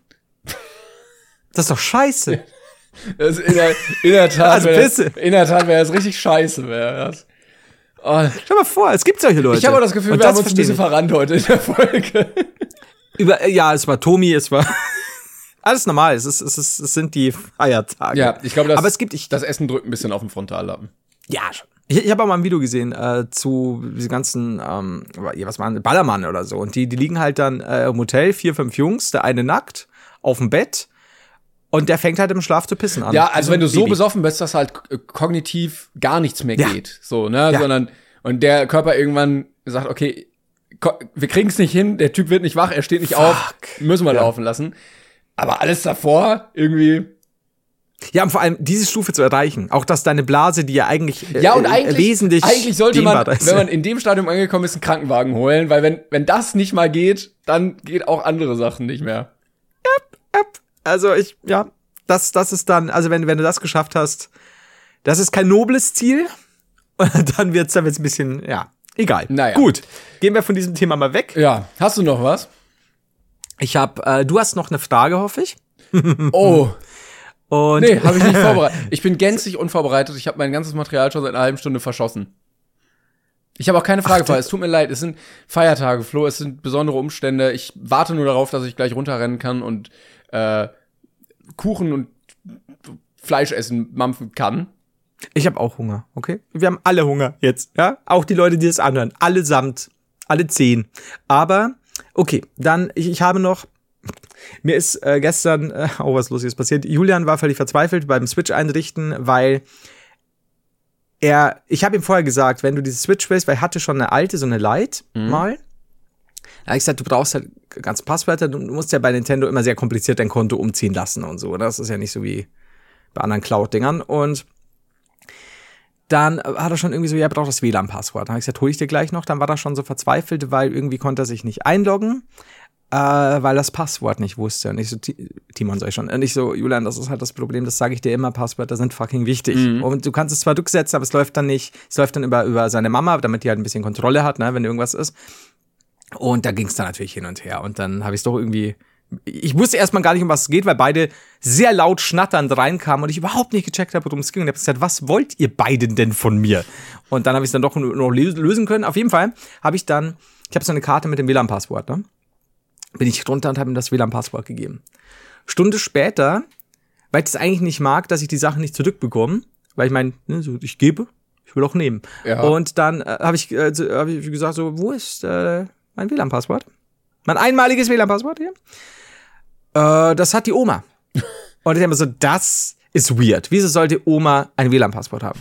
Das ist doch scheiße. Das ist in, der, in der Tat, Also wär das, Pisse. in der Tat wäre das richtig scheiße, wäre das. Oh, Stell mal vor, es gibt solche Leute. ich habe das Gefühl, Und wir haben uns ein bisschen verrannt heute in der Folge. Über, ja, es war Tomi, es war alles normal. Es, ist, es, ist, es sind die Feiertage. Ja, ich glaube, das, Aber es gibt, ich, das Essen drückt ein bisschen auf den Frontallappen. Ja, schon. Ich, ich habe auch mal ein Video gesehen äh, zu diesen ganzen, ähm, was waren, Ballermann oder so. Und die, die liegen halt dann äh, im Hotel, vier, fünf Jungs, der eine nackt, auf dem Bett. Und der fängt halt im Schlaf zu pissen an. Ja, also ein wenn du so Baby. besoffen bist, dass halt k- kognitiv gar nichts mehr Ja. geht, so, ne, Ja. sondern und der Körper irgendwann sagt, okay, wir kriegen es nicht hin, der Typ wird nicht wach, er steht nicht auf, müssen wir Ja. laufen lassen. Aber alles davor irgendwie Ja, und vor allem diese Stufe zu erreichen. Auch, dass deine Blase, die ja eigentlich, äh, Ja, und äh, eigentlich, wesentlich eigentlich sollte man, ist. wenn man in dem Stadium angekommen ist, einen Krankenwagen holen, weil wenn, wenn das nicht mal geht, dann geht auch andere Sachen nicht mehr. Also ich, ja, das, das ist dann, also wenn, wenn du das geschafft hast, das ist kein nobles Ziel. Und dann wird's dann wird's ein bisschen, ja, egal. Naja. Gut, gehen wir von diesem Thema mal weg. Ja, hast du noch was? Ich habe, äh, du hast noch eine Frage, hoffe ich. Oh, Und nee, habe ich nicht vorbereitet. Ich bin gänzlich unvorbereitet. Ich habe mein ganzes Material schon seit einer halben Stunde verschossen. Ich habe auch keine Frage vor. Es tut mir leid. Es sind Feiertage, Flo. Es sind besondere Umstände. Ich warte nur darauf, dass ich gleich runterrennen kann und äh, Kuchen und Fleisch essen mampfen kann. Ich habe auch Hunger, okay? Wir haben alle Hunger jetzt, ja? Auch die Leute, die das anhören. Allesamt. Alle zehn. Aber, okay, dann, ich, ich habe noch. Mir ist äh, gestern äh, auch was Lustiges passiert. Julian war völlig verzweifelt beim Switch einrichten, weil er, ich habe ihm vorher gesagt, wenn du diese Switch willst, weil er hatte schon eine alte, so eine Lite mal. Da habe ich gesagt, du brauchst halt ganz Passwörter, du musst ja bei Nintendo immer sehr kompliziert dein Konto umziehen lassen und so. Das ist ja nicht so wie bei anderen Cloud-Dingern. Und dann hat er schon irgendwie so, ja, braucht das WLAN-Passwort. Dann habe ich gesagt, hol ich dir gleich noch. Dann war er schon so verzweifelt, weil irgendwie konnte er sich nicht einloggen, äh, weil das Passwort nicht wusste. Und ich so, Ti- Timon sag ich schon. Und ich so, Julian, das ist halt das Problem, das sage ich dir immer, Passwörter sind fucking wichtig. Und du kannst es zwar rücksetzen, aber es läuft dann nicht, es läuft dann über, über seine Mama, damit die halt ein bisschen Kontrolle hat, ne, wenn irgendwas ist. Und da ging es dann natürlich hin und her. Und dann habe ich es doch irgendwie. Ich wusste erstmal gar nicht, um was es geht, weil beide sehr laut schnatternd reinkamen und ich überhaupt nicht gecheckt habe, worum es ging. Und ich habe gesagt, was wollt ihr beiden denn von mir? Und dann habe ich es dann doch noch lös- lösen können. Auf jeden Fall habe ich dann, ich habe so eine Karte mit dem WLAN-Passwort, ne? Bin ich runter und habe ihm das WLAN-Passwort gegeben. Stunde später, weil ich das eigentlich nicht mag, dass ich die Sachen nicht zurückbekomme, weil ich meine, ne, so, ich gebe, ich will auch nehmen. Ja. Und dann äh, habe ich, äh, hab ich gesagt, so, wo ist äh, mein WLAN-Passwort? Mein einmaliges WLAN-Passwort hier? Äh, das hat die Oma. Und ich habe mir so, das ist weird. Wieso sollte Oma ein WLAN-Passwort haben?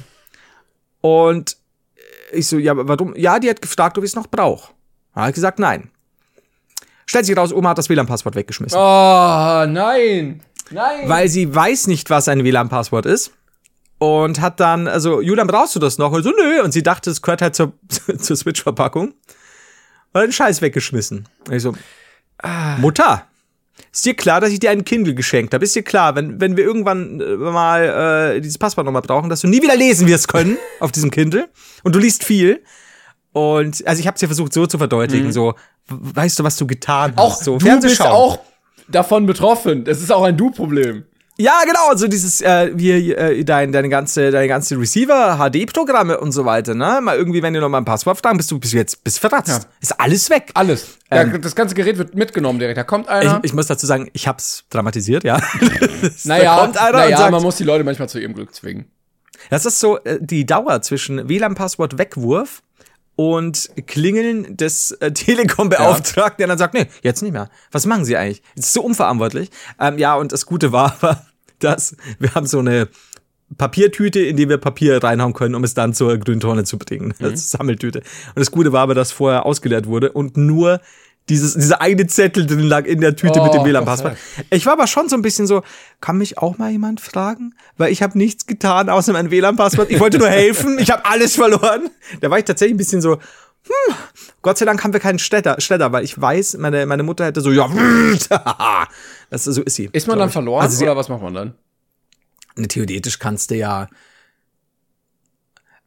Und ich so, ja, warum? Ja, die hat gefragt, ob ich es noch brauche. Habe ich gesagt, nein. Stellt sich raus, Oma hat das WLAN-Passwort weggeschmissen. Oh, nein. Nein. Weil sie weiß nicht, was ein WLAN-Passwort ist. Und hat dann, also, Julian, brauchst du das noch? Und so, nö. Und sie dachte, es gehört halt zur, zur Switch-Verpackung. Und hat den Scheiß weggeschmissen. Und ich so, Mutter, ist dir klar, dass ich dir einen Kindle geschenkt habe? Ist dir klar, wenn, wenn wir irgendwann äh, mal äh, dieses Passwort nochmal brauchen, dass du nie wieder lesen wirst können auf diesem Kindle und du liest viel. Und also ich habe es ja versucht so zu verdeutlichen, so, w- weißt du, was du getan auch hast? So, du bist auch davon betroffen. Das ist auch ein Du-Problem. Ja, genau, so dieses, äh, wie, äh, dein, deine ganze, deine ganze Receiver, HD-Programme und so weiter, ne? Mal irgendwie, wenn du noch mal ein Passwort fragen, bist du, bist du jetzt, bist verratzt. Ist alles weg. Alles. ja, das ganze Gerät wird mitgenommen direkt. Da kommt Ähm. Ich, einer. ich muss dazu sagen, ich hab's dramatisiert, ja. naja, da kommt einer naja sagt, man muss die Leute manchmal zu ihrem Glück zwingen. das ist so äh, die Dauer zwischen WLAN-Passwort Wegwurf und Klingeln des äh, Telekom-Beauftragten, der dann sagt, nee, jetzt nicht mehr. Was machen Sie eigentlich? Das ist so unverantwortlich. Ähm, ja, und das Gute war aber, dass wir haben so eine Papiertüte, in die wir Papier reinhauen können, um es dann zur grünen Tonne zu bringen. Das ist Sammeltüte. Und das Gute war aber, dass vorher ausgeleert wurde und nur dieses, dieser eine Zettel drin lag in der Tüte Oh, mit dem Gott WLAN-Passwort. Ich war aber schon so ein bisschen so, kann mich auch mal jemand fragen? Weil ich habe nichts getan, außer mein WLAN-Passwort. Ich wollte nur helfen, ich habe alles verloren. Da war ich tatsächlich ein bisschen so, hm, Gott sei Dank haben wir keinen Städter, Städter weil ich weiß, meine, meine Mutter hätte so, ja, das, so ist sie. Ist man dann ich. verloren Also oder was macht man dann? Ne, theoretisch kannst du ja.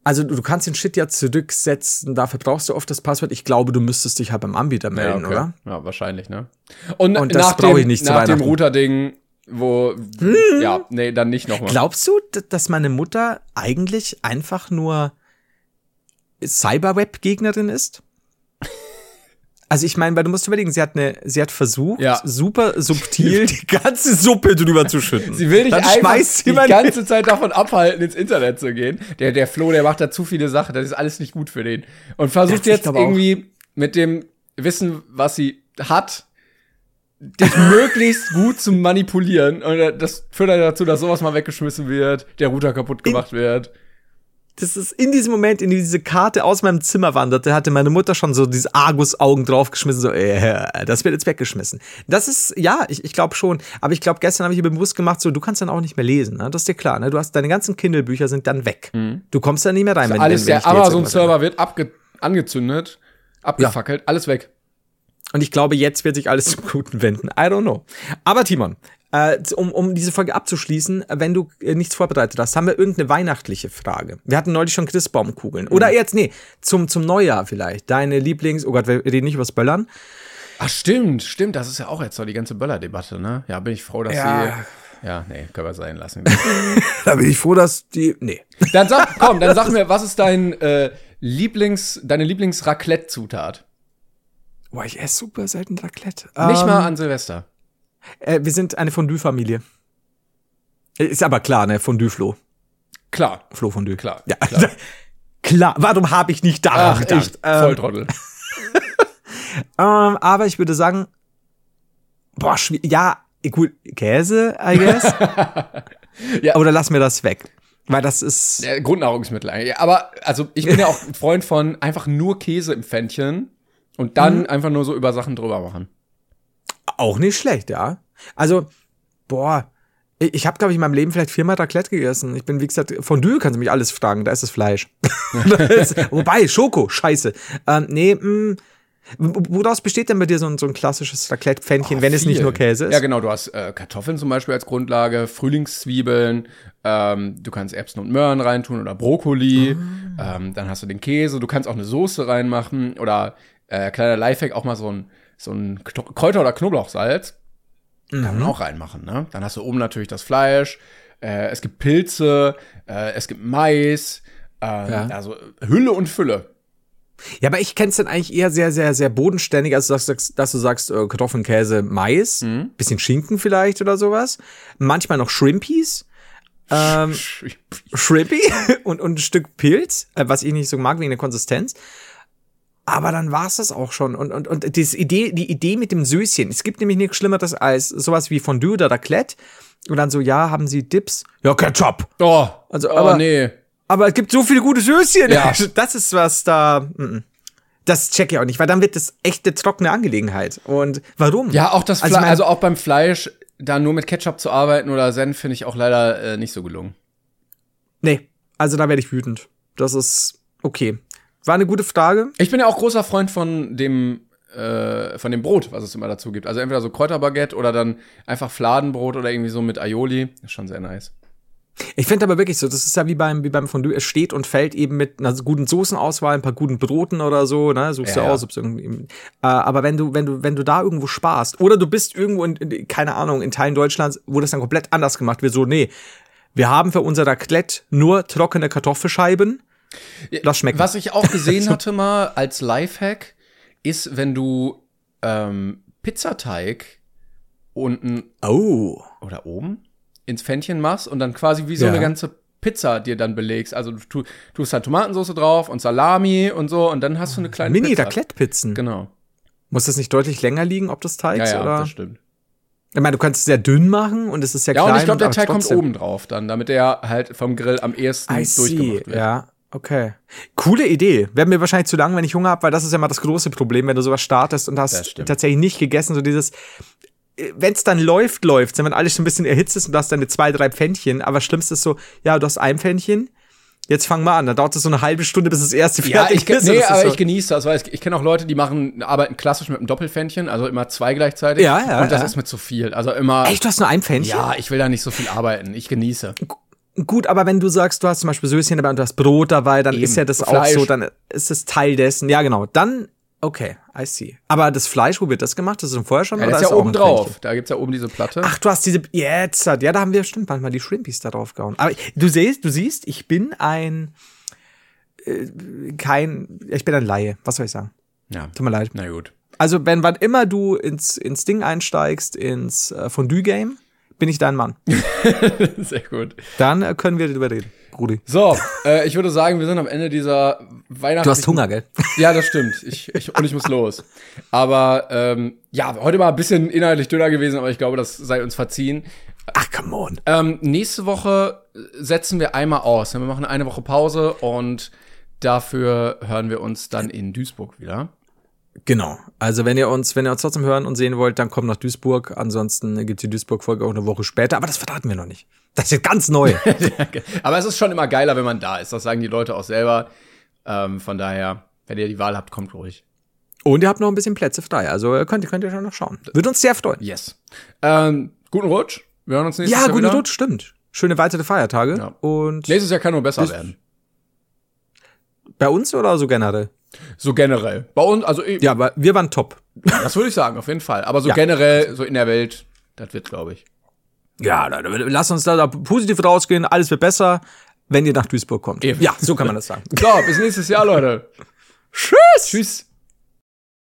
Also du kannst den Shit ja zurücksetzen, dafür brauchst du oft das Passwort. Ich glaube, du müsstest dich halt beim Anbieter melden, oder? Ja, wahrscheinlich, ne? Und, Und das brauche ich nicht zu nach dem. Hm. Router-Ding, wo, ja, nee, dann nicht nochmal. Glaubst du, dass meine Mutter eigentlich einfach nur Cyberweb-Gegnerin ist? Also ich meine, weil du musst überlegen, sie hat eine, sie hat versucht, Ja. super subtil die ganze Suppe drüber zu schütten. Sie will dich einfach die ganze Zeit davon abhalten, ins Internet zu gehen. Der, der Flo, der macht da zu viele Sachen, das ist alles nicht gut für den. Und versucht jetzt auch. irgendwie mit dem Wissen, was sie hat, dich möglichst gut zu manipulieren. Und das führt dann dazu, dass sowas mal weggeschmissen wird, der Router kaputt gemacht wird. Das ist in diesem Moment, in dem diese Karte aus meinem Zimmer wanderte, hatte meine Mutter schon so diese Argus-Augen draufgeschmissen, so, äh, das wird jetzt weggeschmissen. Das ist, ja, ich, ich glaube schon. Aber ich glaube, gestern habe ich mir bewusst gemacht, so, du kannst dann auch nicht mehr lesen, ne? Das ist dir klar, ne? Du hast, deine ganzen Kindle-Bücher sind dann weg. Du kommst da nicht mehr rein, wenn, alles, wenn, wenn der Amazon-Server wird abge angezündet, abgefackelt, alles weg. Und ich glaube, jetzt wird sich alles zum Guten wenden. I don't know. Aber Timon, äh, um, um diese Folge abzuschließen, wenn du äh, nichts vorbereitet hast, haben wir irgendeine weihnachtliche Frage. Wir hatten neulich schon Christbaumkugeln. Oder jetzt, nee, zum, zum Neujahr vielleicht. Deine Lieblings-, oh Gott, wir reden nicht über das Böllern. Ach, stimmt, stimmt. Das ist ja auch jetzt so die ganze Böller-Debatte, ne? Ja, bin ich froh, dass Ja. sie. Ja, nee, können wir sein lassen. Da bin ich froh, dass die. Nee. dann sag, komm, dann sag mir, was ist dein äh, Lieblings, deine Lieblings-Raclette-Zutat? Boah, ich esse super selten Raclette. Nicht Ähm, mal an Silvester. Äh, wir sind eine Fondue-Familie. Ist aber klar, ne? Fondue-Flo. Klar. Flo Fondue. Klar, Ja, klar. klar. Warum habe ich nicht daran Ach, gedacht? echt, Volltrottel. Ähm, aber ich würde sagen, boah, ja, gut, Käse, I guess. Ja. Oder lass mir das weg. Weil das ist. Ja, Grundnahrungsmittel eigentlich. Aber also ich bin ja auch ein Freund von einfach nur Käse im Pfännchen und dann Mhm. einfach nur so über Sachen drüber machen. Auch nicht schlecht, ja. Also, boah, ich, habe, glaube ich, in meinem Leben vielleicht viermal Raclette gegessen. Ich bin, wie gesagt, Fondue kannst du mich alles fragen, da ist das Fleisch. Da ist- Wobei, Schoko, scheiße. Ähm, nee, mh, w- woraus besteht denn bei dir so ein, so ein klassisches Raclette-Pfännchen, wenn es nicht Viel. nur Käse ist? Ja, genau. Du hast äh, Kartoffeln zum Beispiel als Grundlage, Frühlingszwiebeln, ähm, du kannst Erbsen und Möhren reintun oder Brokkoli. Ah. Ähm, dann hast du den Käse. Du kannst auch eine Soße reinmachen oder äh, kleiner Lifehack auch mal so ein, so ein Kräuter- oder Knoblauchsalz. Kann Mhm. man auch reinmachen, ne? Dann hast du oben natürlich das Fleisch. Äh, es gibt Pilze, äh, es gibt Mais. Äh, Ja. Also Hülle und Fülle. Ja, aber ich kenn's dann eigentlich eher sehr, sehr, sehr bodenständig, also dass, dass, dass du sagst, äh, Kartoffeln, Käse, Mais, Mhm. bisschen Schinken vielleicht oder sowas. Manchmal noch Shrimpies. Ähm, Shrimpy und, und ein Stück Pilz, äh, was ich nicht so mag wegen der Konsistenz. Aber dann war's das auch schon. Und, und, und diese Idee, die Idee mit dem Söschen. Es gibt nämlich nichts Schlimmeres als sowas wie Fondue oder Raclette. Und dann so, ja, haben Sie Dips? Ja, Ketchup. Oh, Also, oh, aber- nee. Aber es gibt so viele gute Söschen. Ja. Das ist was da. mm. Das check ich auch nicht, weil dann wird das echt eine trockene Angelegenheit. Und warum? Ja, auch das Also Fleisch, mein- also, auch beim Fleisch, da nur mit Ketchup zu arbeiten oder Senf, finde ich auch leider äh, nicht so gelungen. Nee, also da werde ich wütend. Das ist okay. War eine gute Frage. Ich bin ja auch großer Freund von dem, äh, von dem Brot, was es immer dazu gibt. Also entweder so Kräuterbaguette oder dann einfach Fladenbrot oder irgendwie so mit Aioli. Ist schon sehr nice. Ich finde aber wirklich so, das ist ja wie beim, wie beim Fondue, es steht und fällt eben mit einer guten Soßenauswahl, ein paar guten Broten oder so, ne, suchst Ja, du ja. aus, ob's irgendwie, äh, aber wenn du, wenn du, wenn du da irgendwo sparst, oder du bist irgendwo in, in, keine Ahnung, in Teilen Deutschlands, wo das dann komplett anders gemacht wird, so, nee, wir haben für unser Raclette nur trockene Kartoffelscheiben, das schmeckt. Was ich auch gesehen hatte mal als Lifehack, ist, wenn du ähm, Pizzateig unten Oh. oder oben ins Pfännchen machst und dann quasi wie so Ja. eine ganze Pizza dir dann belegst. Also du tu, tust halt Tomatensauce drauf und Salami und so und dann hast du eine kleine Pizza. Mini-Raclette-Pizzen. Genau. Muss das nicht deutlich länger liegen, ob das Teigs Ja, ja, oder? das stimmt. Ich meine, du kannst es sehr dünn machen und es ist sehr Ja, klein. und ich glaube, der Teig kommt oben drauf dann, damit der halt vom Grill am ehesten I see, durchgemacht wird. ja. Okay. Coole Idee. Wäre mir wahrscheinlich zu lang, wenn ich Hunger habe, weil das ist ja mal das große Problem, wenn du sowas startest und hast tatsächlich nicht gegessen, so dieses wenn es dann läuft, läuft wenn alles schon ein bisschen erhitzt ist und du hast deine zwei, drei Pfännchen, aber schlimmst ist so, ja, du hast ein Pfännchen, jetzt fang mal an, dann dauert es so eine halbe Stunde, bis das erste Ja, fertig ich, kenn- ist. nee, aber so, ich genieße das, weil ich, ich kenne auch Leute, die machen, arbeiten klassisch mit einem Doppelfännchen, also immer zwei gleichzeitig. Ja, ja, Und das ja. ist mir zu viel. Also immer. Echt, du hast nur ein Pfännchen? Ja, ich will da nicht so viel arbeiten. Ich genieße. Gut, aber wenn du sagst, du hast zum Beispiel Söschen dabei und du hast Brot dabei, dann Eben. ist ja das Fleisch. auch so, dann ist es Teil dessen. Ja, genau. Dann, okay, I see. Aber das Fleisch, wo wird das gemacht? Das ist schon vorher schon? Ja, das ist ja oben drauf. Da gibt's ja oben diese Platte. Ach, du hast diese, jetzt, ja, da haben wir stimmt manchmal die Shrimpies da drauf gehauen. Aber du siehst, du siehst, ich bin ein, äh, kein, ich bin ein Laie. Was soll ich sagen? Ja. Tut mir leid. Na gut. Also, wenn wann immer du ins, ins Ding einsteigst, ins äh, Fondue-Game, bin ich dein Mann. Sehr gut. Dann äh, können wir darüber reden, Rudi. So, äh, ich würde sagen, wir sind am Ende dieser Weihnachten. Du hast Hunger, gell? Ja, das stimmt. Ich, ich, und ich muss los. Aber ähm, ja, heute mal ein bisschen inhaltlich dünner gewesen, aber ich glaube, das sei uns verziehen. Ach, come on. Ähm, nächste Woche setzen wir einmal aus. Wir machen eine Woche Pause und dafür hören wir uns dann in Duisburg wieder. Genau. Also wenn ihr uns, wenn ihr uns trotzdem hören und sehen wollt, dann kommt nach Duisburg. Ansonsten gibt's die Duisburg-Folge auch eine Woche später. Aber das verraten wir noch nicht. Das ist jetzt ganz neu. Aber es ist schon immer geiler, wenn man da ist. Das sagen die Leute auch selber. Ähm, von daher, wenn ihr die Wahl habt, kommt ruhig. und ihr habt noch ein bisschen Plätze frei. Also könnt ihr, könnt ihr schon noch schauen. Würde uns sehr freuen. Yes. Ähm, guten Rutsch. Wir hören uns nächstes Ja, Jahr guten wieder. Rutsch, stimmt. Schöne weitere Feiertage. Ja. Und Nächstes Jahr kann nur besser werden. bei uns oder so generell? So generell. Bei uns, also Ja, aber wir waren top. das würde ich sagen, auf jeden Fall. Aber so Ja. generell, so in der Welt, das wird, glaube ich. Ja, lass uns da, da positiv rausgehen. Alles wird besser, wenn ihr nach Duisburg kommt. Eben. Ja, so kann man das sagen. So, bis nächstes Jahr, Leute. Tschüss! Tschüss.